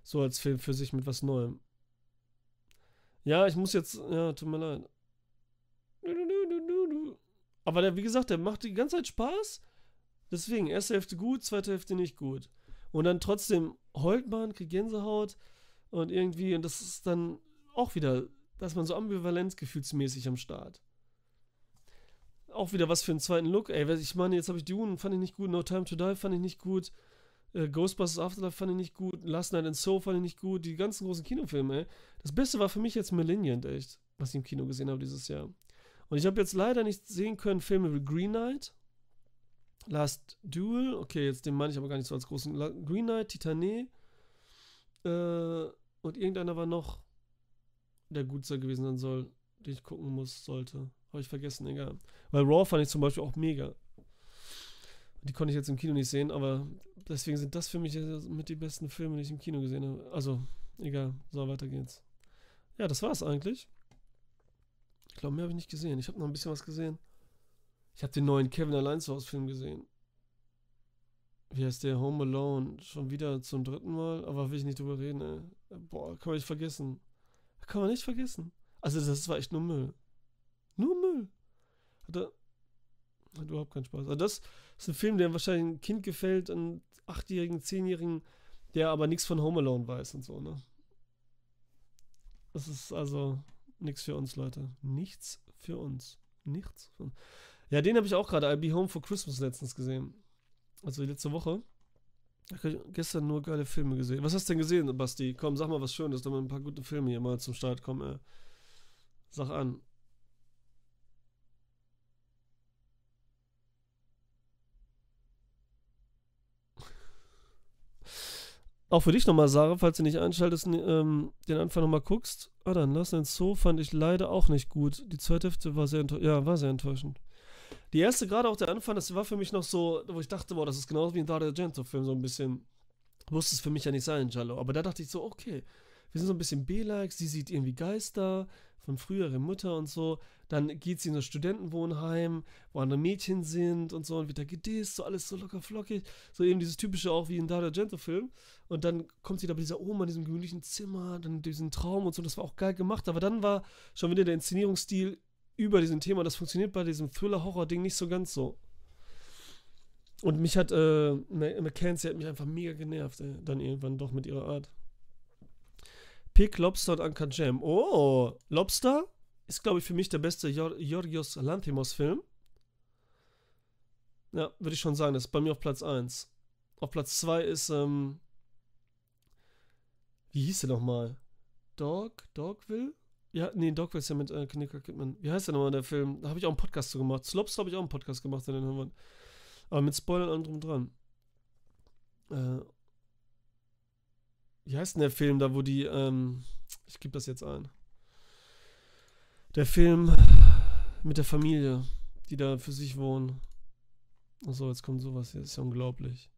So als Film für sich mit was Neuem. Ja, ich muss jetzt. Ja, tut mir leid. Aber der, wie gesagt, der macht die ganze Zeit Spaß. Deswegen, erste Hälfte gut, zweite Hälfte nicht gut. Und dann trotzdem heult man, kriegt Gänsehaut und irgendwie, und das ist dann auch wieder, dass man so ambivalent gefühlsmäßig am Start auch wieder was für einen zweiten Look, ey. Ich meine, jetzt habe ich Dune, fand ich nicht gut, No Time to Die fand ich nicht gut, äh, Ghostbusters Afterlife fand ich nicht gut, Last Night in Soul fand ich nicht gut, die ganzen großen Kinofilme, ey. Das Beste war für mich jetzt Malignant, echt, was ich im Kino gesehen habe dieses Jahr. Und ich habe jetzt leider nicht sehen können Filme wie Green Knight, Last Duel, okay, jetzt den meine ich aber gar nicht so als großen. Green Knight, Titane, äh, und irgendeiner war noch, der gut gewesen sein soll, den ich gucken muss, sollte. Habe ich vergessen, egal. Weil Raw fand ich zum Beispiel auch mega. Die konnte ich jetzt im Kino nicht sehen, aber deswegen sind das für mich mit die besten Filme, die ich im Kino gesehen habe. Also, egal. So, weiter geht's. Ja, das war's eigentlich. Ich glaube, mehr habe ich nicht gesehen. Ich habe noch ein bisschen was gesehen. Ich habe den neuen Kevin allein zu Hause Film gesehen. Wie heißt der? Home Alone. Schon wieder zum dritten Mal, aber will ich nicht drüber reden, ey. Boah, kann man nicht vergessen. Kann man nicht vergessen. Also, das war echt nur Müll. Nur Müll. Hat er. Hat überhaupt keinen Spaß. Also das ist ein Film, der wahrscheinlich ein Kind gefällt, einem achtjährigen, zehnjährigen, der aber nichts von Home Alone weiß und so, ne? Das ist also nichts für uns, Leute. Nichts für uns. Nichts. Für uns. Ja, den habe ich auch gerade, I'll Be Home for Christmas letztens gesehen. Also letzte Woche. Ich habe gestern nur geile Filme gesehen. Was hast du denn gesehen, Basti? Komm, sag mal was Schönes, damit ein paar gute Filme hier mal zum Start kommen. Ey. Sag an. [laughs] Auch für dich nochmal, Sarah, falls du nicht einschaltest, ähm, den Anfang nochmal guckst. Ah, dann Lass den Zoo fand ich leider auch nicht gut. Die zweite Hälfte war sehr, ja, war sehr enttäuschend. Die erste, gerade auch der Anfang, das war für mich noch so, wo ich dachte, boah, das ist genauso wie ein Dario Argento-Film, so ein bisschen. Muss es für mich ja nicht sein, Jallo. Aber da dachte ich so, okay, wir sind so ein bisschen B-like, sie sieht irgendwie Geister, von früheren Mutter und so. Dann geht sie in das Studentenwohnheim, wo andere Mädchen sind und so und wird da gedisst, so alles so locker flockig. So eben dieses typische auch wie in Dario Argento-Film. Und dann kommt sie da bei dieser Oma in diesem gemütlichen Zimmer, dann diesen Traum und so. Das war auch geil gemacht. Aber dann war schon wieder der Inszenierungsstil über diesem Thema. Das funktioniert bei diesem Thriller-Horror-Ding nicht so ganz so. Und mich hat, äh, Mackenzie hat mich einfach mega genervt, ey. Dann irgendwann doch mit ihrer Art. Pig, Lobster und Uncut Jam. Oh, Lobster ist, glaube ich, für mich der beste Georgios Lanthimos-Film. Ja, würde ich schon sagen. Das ist bei mir auf Platz 1. Auf Platz 2 ist, ähm, wie hieß der nochmal? Dog? Dogville? Ja, nee, Dogville ist ja mit äh, Nicole Kidman. Wie heißt der nochmal, der Film? Da habe ich auch einen Podcast zu gemacht. Slopster habe ich auch einen Podcast gemacht. Aber mit Spoilern und drum dran. Äh, wie heißt denn der Film da, wo die, ähm, ich gebe das jetzt ein. Der Film mit der Familie, die da für sich wohnen. Achso, jetzt kommt sowas hier. Das ist ja unglaublich.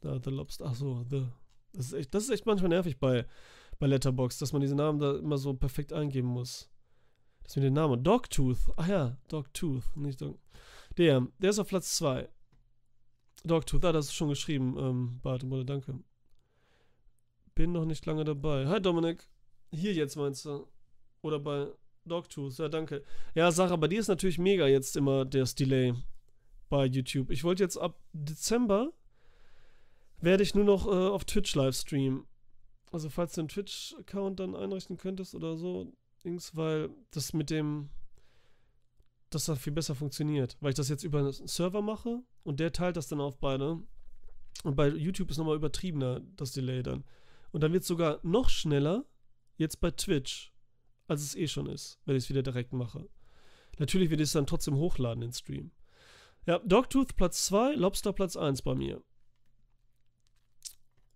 Da, The Lobster. Achso, The. Das ist echt, das ist echt manchmal nervig bei, bei Letterbox, dass man diese Namen da immer so perfekt eingeben muss. Das mit den Namen. Dogtooth. Ach ja, Dogtooth. Nicht Dog. Der, der ist auf Platz 2. Dogtooth, ah, das ist schon geschrieben. Ähm, Bart, danke. Bin noch nicht lange dabei. Hi Dominik. Hier jetzt meinst du? Oder bei Dogtooth, ja danke. Ja, Sarah, bei dir ist natürlich mega jetzt immer das Delay bei YouTube. Ich wollte jetzt ab Dezember werde ich nur noch äh, auf Twitch live streamen. Also falls du einen Twitch-Account dann einrichten könntest oder so, weil das mit dem, dass das viel besser funktioniert. Weil ich das jetzt über einen Server mache und der teilt das dann auf beide. Und bei YouTube ist nochmal übertriebener das Delay dann. Und dann wird es sogar noch schneller jetzt bei Twitch, als es eh schon ist, wenn ich es wieder direkt mache. Natürlich wird es dann trotzdem hochladen, den Stream. Ja, Dogtooth Platz 2, Lobster Platz 1 bei mir.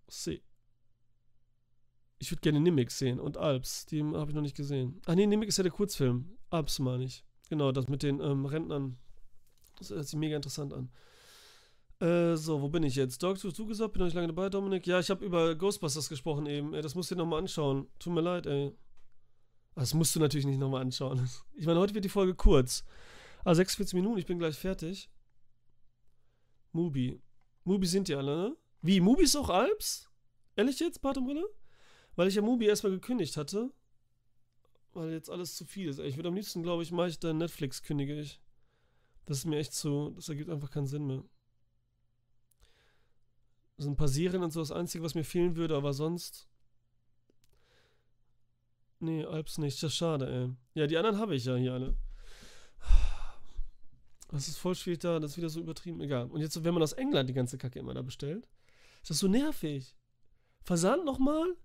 See. Ich würde gerne Nimix sehen und Alps. Die habe ich noch nicht gesehen. Ach nee, Nimix ist ja der Kurzfilm. Alps meine ich. Genau, das mit den ähm, Rentnern. Das hört sich mega interessant an. Äh, so, wo bin ich jetzt? Dog, du gesagt, bin noch nicht lange dabei, Dominik. Ja, ich habe über Ghostbusters gesprochen eben. Ey, das musst du dir nochmal anschauen. Tut mir leid, ey. Das musst du natürlich nicht nochmal anschauen. [laughs] Ich meine, heute wird die Folge kurz. Ah, 46 Minuten, ich bin gleich fertig. Mubi. Mubi sind die alle, ne? Wie, Mubi ist auch Alps? Ehrlich jetzt, Patenbrille? Weil ich ja Mubi erstmal gekündigt hatte. Weil jetzt alles zu viel ist. Ich würde am liebsten, glaube ich, mache ich dann Netflix kündige ich. Das ist mir echt zu. Das ergibt einfach keinen Sinn mehr so ein paar Serien und so das Einzige, was mir fehlen würde, aber sonst. Nee, Alps nicht. Das ist schade, ey. Ja, die anderen habe ich ja hier alle. Das ist voll schwierig da, das ist wieder so übertrieben. Egal. Und jetzt, wenn man aus England die ganze Kacke immer da bestellt, ist das so nervig. Versand nochmal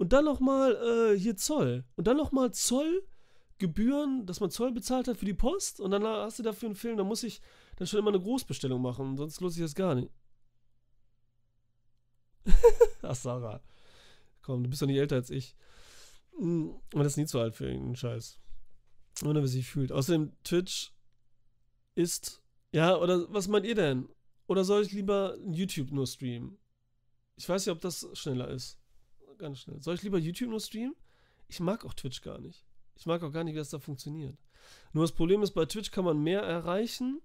und dann nochmal äh, hier Zoll. Und dann nochmal Zollgebühren, dass man Zoll bezahlt hat für die Post und dann hast du dafür einen Film, da muss ich dann schon immer eine Großbestellung machen, sonst lohnt sich das gar nicht. [laughs] Ach, Sarah. Komm, du bist doch nicht älter als ich. Hm, man ist nie zu alt für irgendeinen Scheiß. Ohne wie sich fühlt. Außerdem, Twitch ist. Ja, oder was meint ihr denn? Oder soll ich lieber YouTube nur streamen? Ich weiß nicht, ob das schneller ist. Ganz schnell. Soll ich lieber YouTube nur streamen? Ich mag auch Twitch gar nicht. Ich mag auch gar nicht, wie das da funktioniert. Nur das Problem ist, bei Twitch kann man mehr erreichen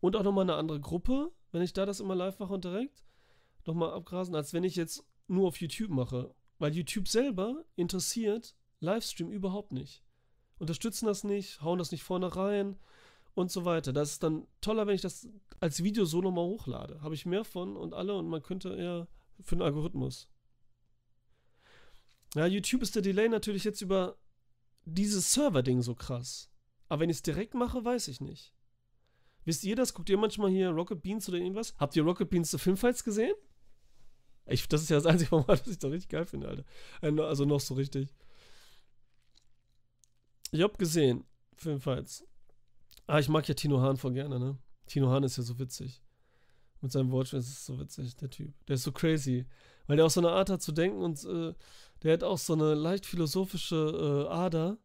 und auch nochmal eine andere Gruppe, wenn ich da das immer live mache und direkt nochmal abgrasen, als wenn ich jetzt nur auf YouTube mache. Weil YouTube selber interessiert Livestream überhaupt nicht. Unterstützen das nicht, hauen das nicht vorne rein und so weiter. Das ist dann toller, wenn ich das als Video so nochmal hochlade. Habe ich mehr von und alle und man könnte eher für den Algorithmus. Ja, YouTube ist der Delay natürlich jetzt über dieses Server-Ding so krass. Aber wenn ich es direkt mache, weiß ich nicht. Wisst ihr das? Guckt ihr manchmal hier Rocket Beans oder irgendwas? Habt ihr Rocket Beans The Filmfights gesehen? Ich, das ist ja das einzige Mal, [laughs] was ich da richtig geil finde, Alter. Äh, also noch so richtig. Ich hab gesehen, Filmfights. Ah, ich mag ja Tino Hahn voll gerne, ne? Tino Hahn ist ja so witzig. Mit seinem Wortschatz ist es so witzig, der Typ. Der ist so crazy. Weil der auch so eine Art hat zu denken und äh, der hat auch so eine leicht philosophische äh, Ader.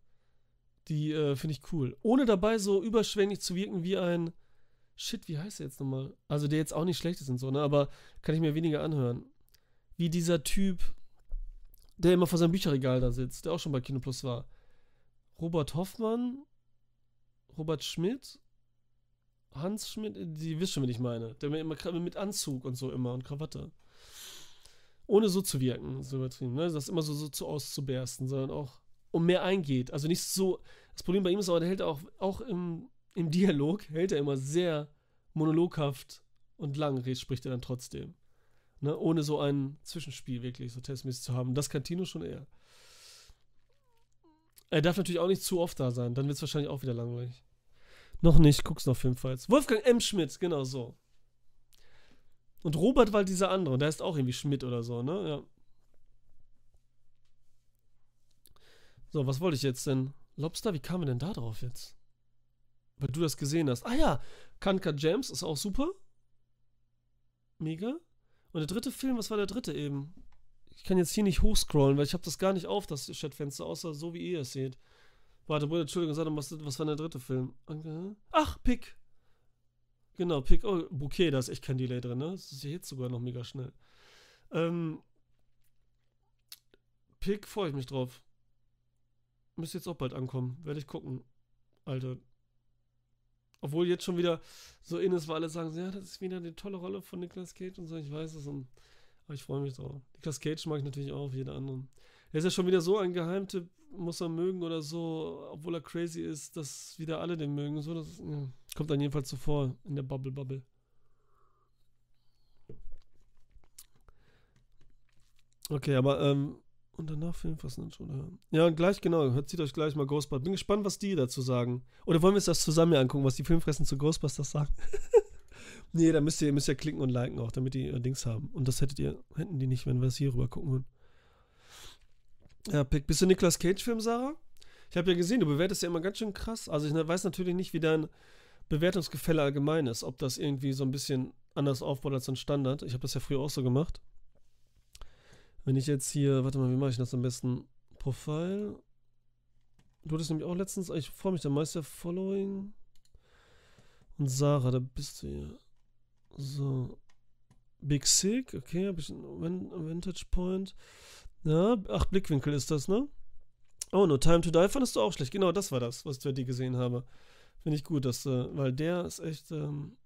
Die äh, finde ich cool. Ohne dabei so überschwänglich zu wirken wie ein. Shit, wie heißt der jetzt nochmal? Also der jetzt auch nicht schlecht ist und so, ne? Aber kann ich mir weniger anhören wie dieser Typ, der immer vor seinem Bücherregal da sitzt, der auch schon bei Kino Plus war. Robert Hoffmann, Robert Schmidt, Hans Schmidt, die wisst schon, wen ich meine. Der immer mit Anzug und so immer und Krawatte. Ohne so zu wirken, so übertrieben, ne? Das immer so, so zu auszubersten, sondern auch um mehr eingeht. Also nicht so. Das Problem bei ihm ist aber, der hält auch, auch im, im Dialog, hält er immer sehr monologhaft und lang, spricht er dann trotzdem. Ne, ohne so ein Zwischenspiel wirklich so testmäßig zu haben. Das kann Tino schon eher. Er darf natürlich auch nicht zu oft da sein, dann wird es wahrscheinlich auch wieder langweilig. Noch nicht, guck's noch Filmfights. Wolfgang M. Schmidt, genau so. Und Robert war dieser andere, der ist auch irgendwie Schmidt oder so, ne? Ja. So, was wollte ich jetzt denn? Lobster, wie kamen wir denn da drauf jetzt? Weil du das gesehen hast. Ah ja, Kanka James ist auch super. Mega. Und der dritte Film, was war der dritte eben? Ich kann jetzt hier nicht hochscrollen, weil ich habe das gar nicht auf, das Chatfenster, außer so wie ihr es seht. Warte, Bruder, Entschuldigung, sag doch, was, was war der dritte Film? Ach, Pick. Genau, Pick. Oh, Bouquet, da ist echt kein Delay drin, ne? Das ist jetzt sogar noch mega schnell. Ähm, Pick freue ich mich drauf. Müsste jetzt auch bald ankommen. Werde ich gucken. Alter. Obwohl jetzt schon wieder so in ist, weil alle sagen, ja, das ist wieder eine tolle Rolle von Nicolas Cage und so. Ich weiß es. Und, aber ich freue mich drauf. Nicolas Cage mag ich natürlich auch, jeder andere. Er ist ja schon wieder so ein Geheimtipp, muss er mögen oder so, obwohl er crazy ist, dass wieder alle den mögen. So, das ja, kommt dann jedenfalls so vor in der Bubble Bubble. Okay, aber ähm, und danach Filmfass oder? Ja, gleich genau. Hört zieht euch gleich mal Ghostbusters. Bin gespannt, was die dazu sagen. Oder wollen wir uns das zusammen angucken, was die Filmfressen zu Ghostbusters sagen? [laughs] nee, da müsst ihr, müsst ihr klicken und liken auch, damit die äh, Dings haben. Und das hättet ihr, hätten die nicht, wenn wir es hier rüber gucken würden. Ja, Pick. Bist du Nicolas Cage-Film, Sarah? Ich habe ja gesehen, du bewertest ja immer ganz schön krass. Also ich weiß natürlich nicht, wie dein Bewertungsgefälle allgemein ist. Ob das irgendwie so ein bisschen anders aufbaut als ein Standard. Ich habe das ja früher auch so gemacht. Wenn ich jetzt hier, warte mal, wie mache ich das am besten? Profile. Du hattest nämlich auch letztens, ich freue mich, der Meister Following. Und Sarah, da bist du hier. So. Big Sick, okay, habe ich einen Vintage Point. Ja, ach, Blickwinkel ist das, ne? Oh, No Time to Die fandest du auch schlecht. Genau, das war das, was ich bei dir gesehen habe. Finde ich gut, dass, äh, weil der ist echt, ähm,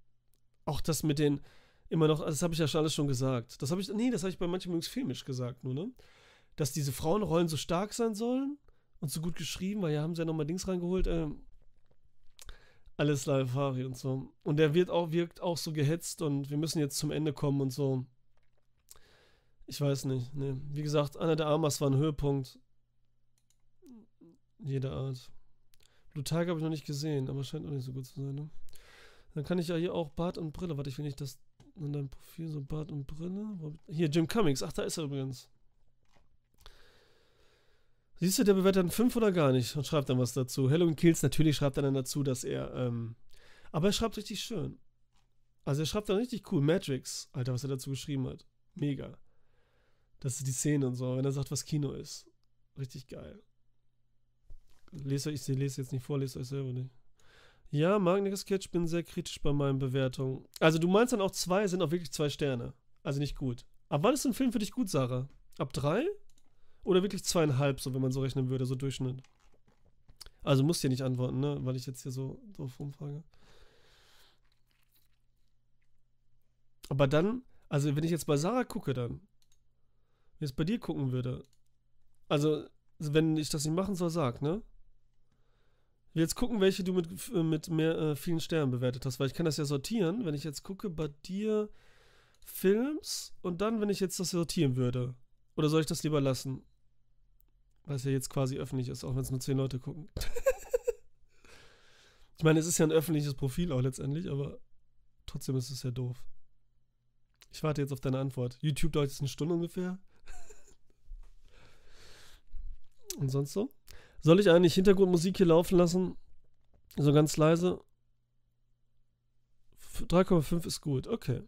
auch das mit den, immer noch, das habe ich ja schon alles schon gesagt. Das habe ich, nee, das habe ich bei manchen übrigens filmisch gesagt, nur, ne? Dass diese Frauenrollen so stark sein sollen und so gut geschrieben, weil ja haben sie ja nochmal Dings reingeholt, ähm, alles Larifari und so. Und der wird auch, wirkt auch so gehetzt und wir müssen jetzt zum Ende kommen und so. Ich weiß nicht, ne. Wie gesagt, Anna der Armas war ein Höhepunkt. Jeder Art. Tiger habe ich noch nicht gesehen, aber scheint auch nicht so gut zu sein, ne? Dann kann ich ja hier auch Bart und Brille. Warte, ich will nicht, dass in deinem Profil so Bart und Brille. Hier, Jim Cummings. Ach, da ist er übrigens. Siehst du, der bewertet dann 5 oder gar nicht und schreibt dann was dazu. Halloween Kills, natürlich schreibt er dann dazu, dass er, ähm, aber er schreibt richtig schön. Also er schreibt dann richtig cool. Matrix, Alter, was er dazu geschrieben hat. Mega. Das ist die Szene und so, wenn er sagt, was Kino ist. Richtig geil. Lese ich, ich lese jetzt nicht vor, lese euch selber nicht. Ja, Magnetic Sketch bin sehr kritisch bei meinen Bewertungen. Also du meinst dann auch zwei, sind auch wirklich zwei Sterne. Also nicht gut. Ab wann ist ein Film für dich gut, Sarah? Ab drei? Oder wirklich zweieinhalb, so wenn man so rechnen würde, so Durchschnitt? Also musst ja nicht antworten, ne? Weil ich jetzt hier so drauf rumfrage. Aber dann, also wenn ich jetzt bei Sarah gucke, dann, jetzt bei dir gucken würde, also wenn ich das nicht machen soll, sag, ne? Jetzt gucken, welche du mit, mit mehr, äh, vielen Sternen bewertet hast, weil ich kann das ja sortieren. Wenn ich jetzt gucke, bei dir Films und dann, wenn ich jetzt das sortieren würde. Oder soll ich das lieber lassen? Weil es ja jetzt quasi öffentlich ist, auch wenn es nur zehn Leute gucken. [laughs] ich meine, es ist ja ein öffentliches Profil auch letztendlich, aber trotzdem ist es ja doof. Ich warte jetzt auf deine Antwort. YouTube dauert jetzt eine Stunde ungefähr. Und sonst so? Soll ich eigentlich Hintergrundmusik hier laufen lassen? So ganz leise? 3,5 ist gut, okay.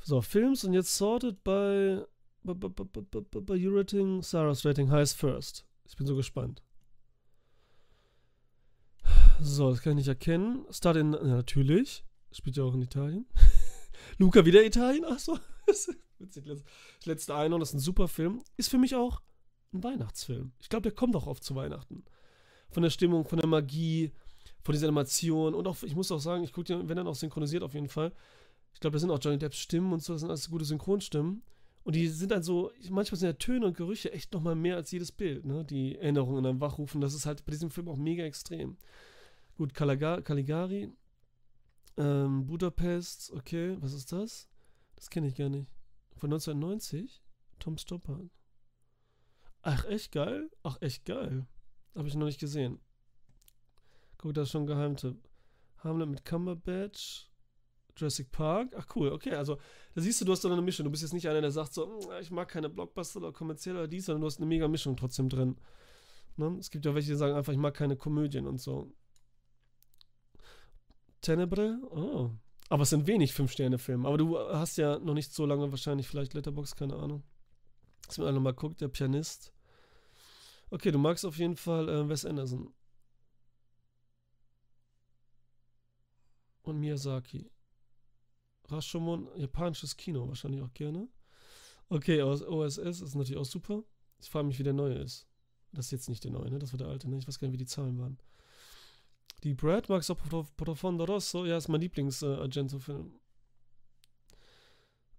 So, Films und jetzt sorted bei bei, bei, rating, Sarah's rating heißt first. Ich bin so gespannt. So, das kann ich nicht erkennen. Start in, ja, natürlich. Spielt ja auch in Italien. [laughs] Luca wieder Italien? Achso. [laughs] Witzig. Letzte Einhorn, das ist ein super Film. Ist für mich auch ein Weihnachtsfilm. Ich glaube, der kommt auch oft zu Weihnachten. Von der Stimmung, von der Magie, von dieser Animation und auch, ich muss auch sagen, ich gucke dir, wenn dann auch synchronisiert auf jeden Fall. Ich glaube, da sind auch Johnny Depps Stimmen und so, das sind alles gute Synchronstimmen. Und die sind dann so, manchmal sind ja Töne und Gerüche echt nochmal mehr als jedes Bild, ne? Die Erinnerungen dann wachrufen. Das ist halt bei diesem Film auch mega extrem. Gut, Caligari, ähm, Budapest, okay, was ist das? Das kenne ich gar nicht. Von 1990? Tom Stoppard. Ach, echt geil? Ach, echt geil. Habe ich noch nicht gesehen. Guck, das ist schon ein Geheimtipp. Hamlet mit Cumberbatch. Jurassic Park. Ach, cool. Okay, also da siehst du, du hast doch eine Mischung. Du bist jetzt nicht einer, der sagt so, hm, ich mag keine Blockbuster oder kommerziell oder dies, sondern du hast eine mega Mischung trotzdem drin. Ne? Es gibt ja welche, die sagen einfach, ich mag keine Komödien und so. Tenebre? Oh. Aber es sind wenig Fünf-Sterne-Filme. Aber du hast ja noch nicht so lange wahrscheinlich vielleicht Letterbox, keine Ahnung. Dass man mal guckt, der Pianist. Okay, du magst auf jeden Fall äh, Wes Anderson. und Miyazaki. Rashomon, japanisches Kino, wahrscheinlich auch gerne. Okay, OSS ist natürlich auch super. Ich frage mich, wie der neue ist. Das ist jetzt nicht der neue, ne? Das war der alte, ne? Ich weiß gar nicht, wie die Zahlen waren. Die Brad Max Profondo Rosso, ja, ist mein Lieblings-Argento-Film.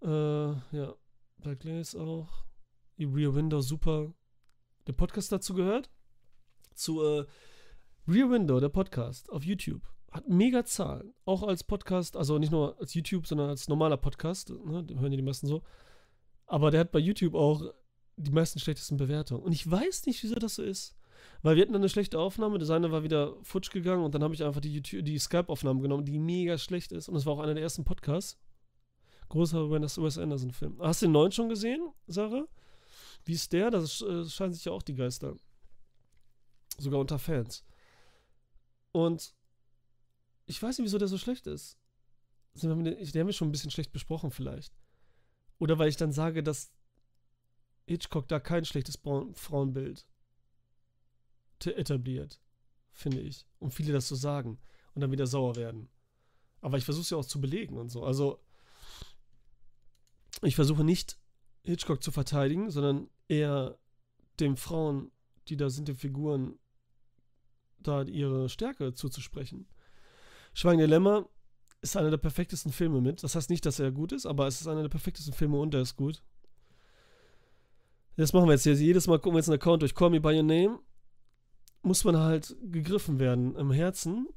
Äh, äh, ja. Black Lace auch. Die Rear Window, super. Der Podcast dazu gehört? Zu äh, Rear Window, der Podcast auf YouTube. Hat mega Zahlen. Auch als Podcast, also nicht nur als YouTube, sondern als normaler Podcast. Ne? Den hören ja die meisten so. Aber der hat bei YouTube auch die meisten schlechtesten Bewertungen. Und ich weiß nicht, wieso das so ist. Weil wir hatten dann eine schlechte Aufnahme, der seine war wieder futsch gegangen und dann habe ich einfach die, die Skype-Aufnahme genommen, die mega schlecht ist. Und das war auch einer der ersten Podcasts. Großer Wes Anderson-Film. Hast du den neuen schon gesehen, Sarah? Wie ist der? Das äh, scheinen sich ja auch die Geister. Sogar unter Fans. Und ich weiß nicht, wieso der so schlecht ist. Der haben wir schon ein bisschen schlecht besprochen, vielleicht. Oder weil ich dann sage, dass Hitchcock da kein schlechtes Frauenbild etabliert, finde ich. Und viele das so sagen und dann wieder sauer werden. Aber ich versuche es ja auch zu belegen und so. Also, ich versuche nicht Hitchcock zu verteidigen, sondern eher den Frauen, die da sind, den Figuren, da ihre Stärke zuzusprechen. Schweigen Dilemma ist einer der perfektesten Filme mit. Das heißt nicht, dass er gut ist, aber es ist einer der perfektesten Filme und er ist gut. Das machen wir jetzt hier. Jedes Mal gucken wir jetzt einen Account durch Call Me By Your Name. Muss man halt gegriffen werden im Herzen.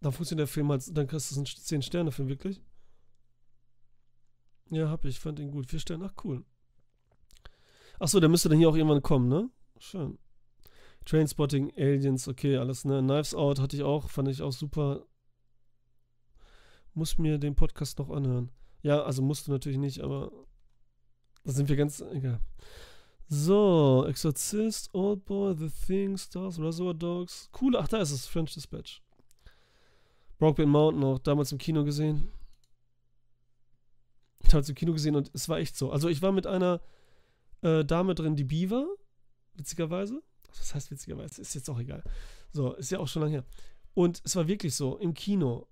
Dann funktioniert der Film halt, dann kriegst du einen 10-Sterne-Film, wirklich. Ja, hab ich. Fand ihn gut. Vier Sterne. Ach, cool. Achso, der müsste dann hier auch irgendwann kommen, ne? Schön. Trainspotting, Aliens, okay, alles, ne? Knives Out hatte ich auch, fand ich auch super. Muss mir den Podcast noch anhören. Ja, also musst du natürlich nicht, aber da sind wir ganz, egal. So, Exorcist, Old Boy, The Thing, Stars, Reservoir Dogs. Cool, ach, da ist es, French Dispatch. Brokeback Mountain auch damals im Kino gesehen. Damals im Kino gesehen und es war echt so. Also ich war mit einer äh, Dame drin, die Beaver, witzigerweise. Das heißt witzigerweise, ist jetzt auch egal. So, ist ja auch schon lange her. Und es war wirklich so, im Kino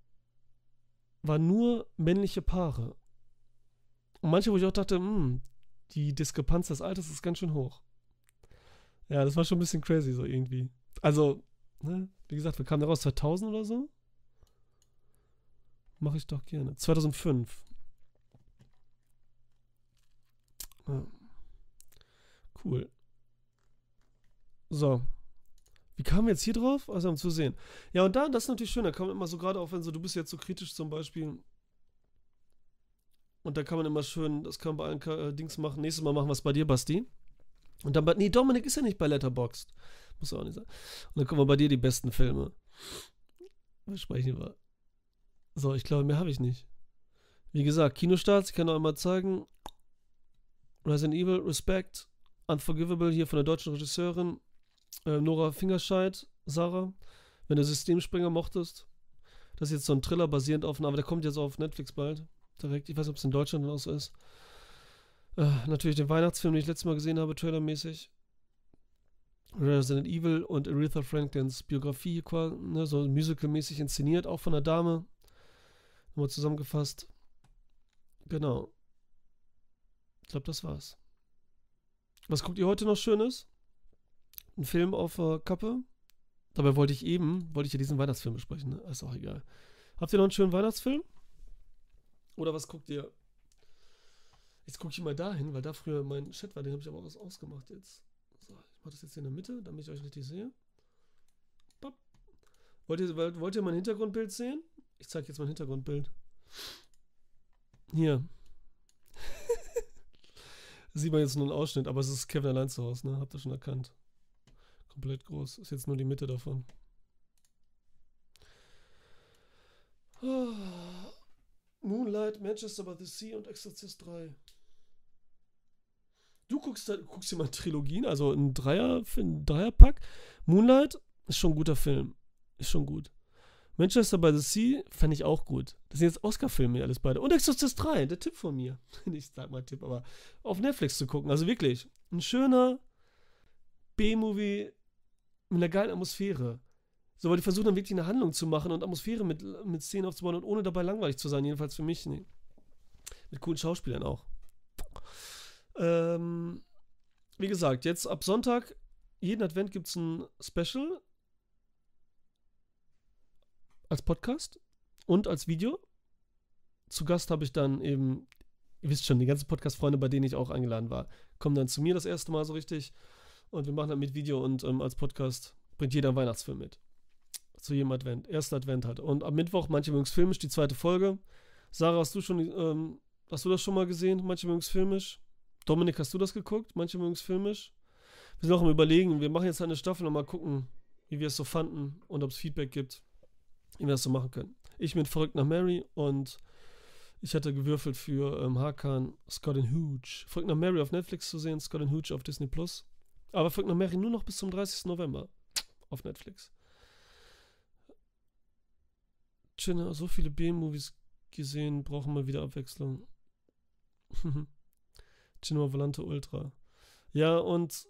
waren nur männliche Paare. Und manche, wo ich auch dachte, hm, die Diskrepanz des Alters ist ganz schön hoch. Ja, das war schon ein bisschen crazy so irgendwie. Also, ne, wie gesagt, wir kamen daraus 2000 oder so. Mache ich doch gerne. 2005. Ja. Cool. So. Wie kamen wir jetzt hier drauf? Also, um zu sehen. Ja, und da, das ist natürlich schön. Da kann man immer so gerade auch, wenn so, du bist jetzt so kritisch zum Beispiel und da kann man immer schön, das kann man bei allen äh, Dings machen. Nächstes Mal machen wir es bei dir, Basti. Und dann bei, nee, Dominik ist ja nicht bei Letterboxd. Muss auch nicht sein. Und dann kommen wir bei dir die besten Filme. Was sprechen wir? So, ich glaube, mehr habe ich nicht. Wie gesagt, Kinostarts, ich kann noch einmal zeigen. Resident Evil, Respect, Unforgivable hier von der deutschen Regisseurin äh, Nora Fingerscheid, Sarah. Wenn du Systemspringer mochtest. Das ist jetzt so ein Thriller basierend auf, aber der kommt jetzt auf Netflix bald direkt. Ich weiß nicht, ob es in Deutschland auch so ist. Äh, natürlich den Weihnachtsfilm, den ich letztes Mal gesehen habe, trailermäßig. Resident Evil und Aretha Franklins Biografie, ne, so musicalmäßig inszeniert, auch von einer Dame. Nochmal zusammengefasst. Genau. Ich glaube, das war's. Was guckt ihr heute noch Schönes? Ein Film auf äh, Kappe? Dabei wollte ich eben, wollte ich ja diesen Weihnachtsfilm besprechen, ne? Ist auch egal. Habt ihr noch einen schönen Weihnachtsfilm? Oder was guckt ihr? Jetzt gucke ich mal dahin, weil da früher mein Chat war, den habe ich aber auch ausgemacht jetzt. So, ich mache das jetzt in der Mitte, damit ich euch richtig sehe. Wollt ihr, wollt ihr mein Hintergrundbild sehen? Ich zeige jetzt mein Hintergrundbild. Hier. Sieht man jetzt nur einen Ausschnitt, aber es ist Kevin allein zu Hause, ne? Habt ihr schon erkannt. Komplett groß. Ist jetzt nur die Mitte davon. Oh. Moonlight, Manchester by the Sea und Exorcist 3. Du guckst, da, guckst dir mal [laughs] Trilogien, also ein Dreier, ein Dreierpack. Moonlight ist schon ein guter Film. Ist schon gut. Manchester by the Sea fand ich auch gut. Das sind jetzt Oscar-Filme, alles beide. Und Exorcist 3, der Tipp von mir. [laughs] ich sag mal Tipp, aber auf Netflix zu gucken. Also wirklich, ein schöner B-Movie mit einer geilen Atmosphäre. So, weil die versuchen dann wirklich eine Handlung zu machen und Atmosphäre mit, mit Szenen aufzubauen und ohne dabei langweilig zu sein, jedenfalls für mich, nee. Mit coolen Schauspielern auch. Ähm, wie gesagt, jetzt ab Sonntag, jeden Advent gibt es ein Special als Podcast und als Video. Zu Gast habe ich dann eben, ihr wisst schon, die ganzen Podcast-Freunde, bei denen ich auch eingeladen war, kommen dann zu mir das erste Mal so richtig. Und wir machen dann mit Video und ähm, als Podcast bringt jeder einen Weihnachtsfilm mit. Zu jedem Advent. Erster Advent halt. Und am Mittwoch, manche mögen filmisch, die zweite Folge. Sarah, hast du schon, ähm, hast du das schon mal gesehen? Manche mögen filmisch. Dominik, hast du das geguckt? Manche mögen filmisch. Wir sind auch am Überlegen, wir machen jetzt eine Staffel und mal gucken, wie wir es so fanden und ob es Feedback gibt, wie wir das so machen können. Ich mit Verrückt nach Mary und ich hatte gewürfelt für ähm, Hakan Scott and Hooch. Verrückt nach Mary auf Netflix zu sehen, Scott and Hooch auf Disney Plus. Aber Verrückt nach Mary nur noch bis zum 30. November auf Netflix. Chinna, so viele B-Movies gesehen, brauchen mal wieder Abwechslung. [laughs] Cinema Volante Ultra. Ja, und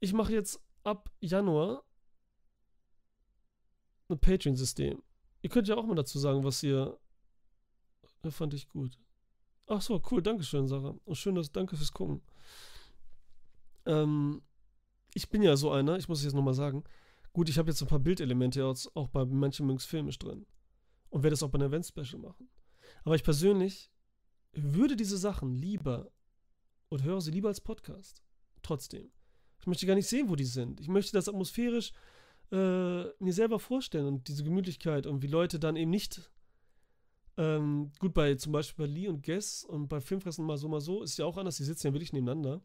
ich mache jetzt ab Januar ein Patreon-System. Ihr könnt ja auch mal dazu sagen, was ihr. Das fand ich gut. Ach so, cool, Dankeschön, Sarah. Und schön, dass danke fürs Gucken. Ähm, ich bin ja so einer, ich muss es jetzt nochmal sagen. Gut, ich habe jetzt ein paar Bildelemente auch bei manchen Münks filmisch drin. Und werde es auch bei einem Event-Special machen. Aber ich persönlich würde diese Sachen lieber und höre sie lieber als Podcast. Trotzdem. Ich möchte gar nicht sehen, wo die sind. Ich möchte das atmosphärisch äh, mir selber vorstellen und diese Gemütlichkeit und wie Leute dann eben nicht. Ähm, gut, bei zum Beispiel bei Lee und Guess und bei Filmfressen mal so, mal so, ist ja auch anders. Die sitzen ja wirklich nebeneinander.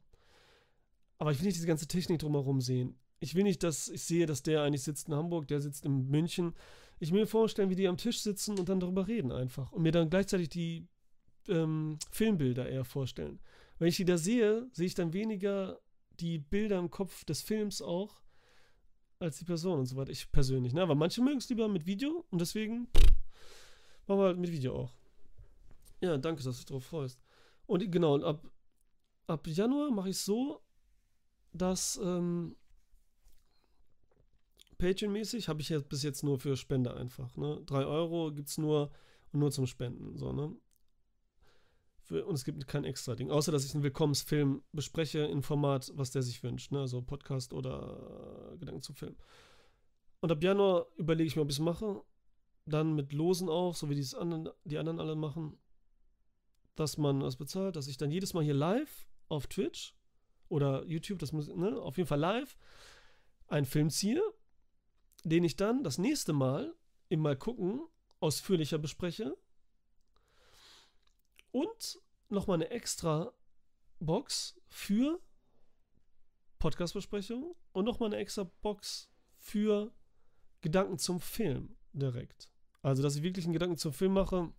Aber ich will nicht diese ganze Technik drumherum sehen. Ich will nicht, dass ich sehe, dass der eigentlich sitzt in Hamburg, der sitzt in München. Ich will mir vorstellen, wie die am Tisch sitzen und dann darüber reden einfach. Und mir dann gleichzeitig die ähm, Filmbilder eher vorstellen. Wenn ich die da sehe, sehe ich dann weniger die Bilder im Kopf des Films auch als die Person und so weiter. Ich persönlich, ne? Aber manche mögen es lieber mit Video und deswegen machen wir halt mit Video auch. Ja, danke, dass du dich darauf freust. Und genau, und ab, ab Januar mache ich so, dass ähm, Patreon-mäßig habe ich jetzt bis jetzt nur für Spende einfach. Ne? 3 Euro gibt es nur nur zum Spenden. So, ne? Und es gibt kein extra Ding. Außer, dass ich einen Willkommensfilm bespreche in Format, was der sich wünscht. Ne? Also Podcast oder äh, Gedanken zum Film. Und ab Januar überlege ich mir, ob ich es mache. Dann mit Losen auch, so wie die anderen, die anderen alle machen. Dass man das bezahlt, dass ich dann jedes Mal hier live auf Twitch oder YouTube, das muss, ne, auf jeden Fall live, einen Film ziehe, den ich dann das nächste Mal im Mal gucken ausführlicher bespreche und nochmal eine extra Box für Podcast-Besprechungen und nochmal eine extra Box für Gedanken zum Film direkt. Also, dass ich wirklich einen Gedanken zum Film mache,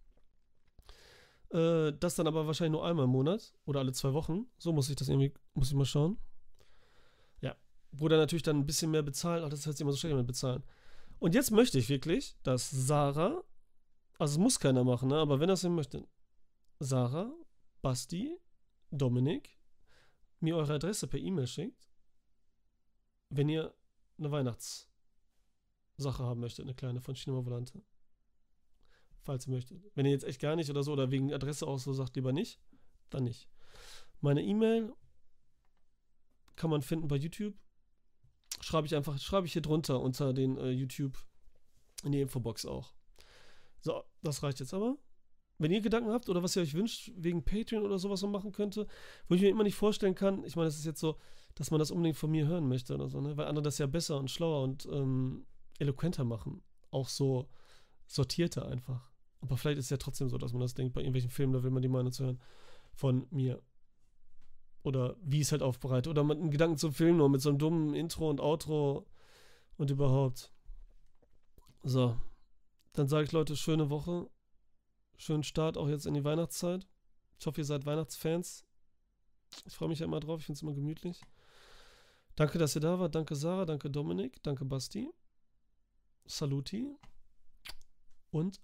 äh, das dann aber wahrscheinlich nur einmal im Monat oder alle zwei Wochen. So muss ich das irgendwie, muss ich mal schauen. Ja, wo dann natürlich dann ein bisschen mehr bezahlen. Ach, das hört sich immer so schlecht mit bezahlen. Und jetzt möchte ich wirklich, dass Sarah, also es muss keiner machen, ne, aber wenn er es möchte, Sarah, Basti, Dominik mir eure Adresse per E-Mail schickt, wenn ihr eine Weihnachtssache haben möchtet, eine kleine von Cinema Volante. Falls ihr möchtet. Wenn ihr jetzt echt gar nicht oder so oder wegen Adresse auch so sagt, lieber nicht, dann nicht. Meine E-Mail kann man finden bei YouTube. Schreibe ich einfach, schreibe ich hier drunter unter den äh, YouTube in die Infobox auch. So, das reicht jetzt aber wenn ihr Gedanken habt oder was ihr euch wünscht, wegen Patreon oder sowas man machen könnte, wo ich mir immer nicht vorstellen kann, ich meine, es ist jetzt so, dass man das unbedingt von mir hören möchte oder so, ne? weil andere das ja besser und schlauer und ähm, eloquenter machen. Auch so sortierter einfach. Aber vielleicht ist es ja trotzdem so, dass man das denkt, bei irgendwelchen Filmen, da will man die Meinung zu hören von mir. Oder wie es halt aufbereitet. Oder mit einem Gedanken zum Film nur mit so einem dummen Intro und Outro und überhaupt. So. Dann sage ich Leute, schöne Woche schönen Start auch jetzt in die Weihnachtszeit. Ich hoffe, ihr seid Weihnachtsfans. Ich freue mich ja immer drauf, ich finde es immer gemütlich. Danke, dass ihr da wart. Danke, Sarah. Danke, Dominik. Danke, Basti. Saluti. Und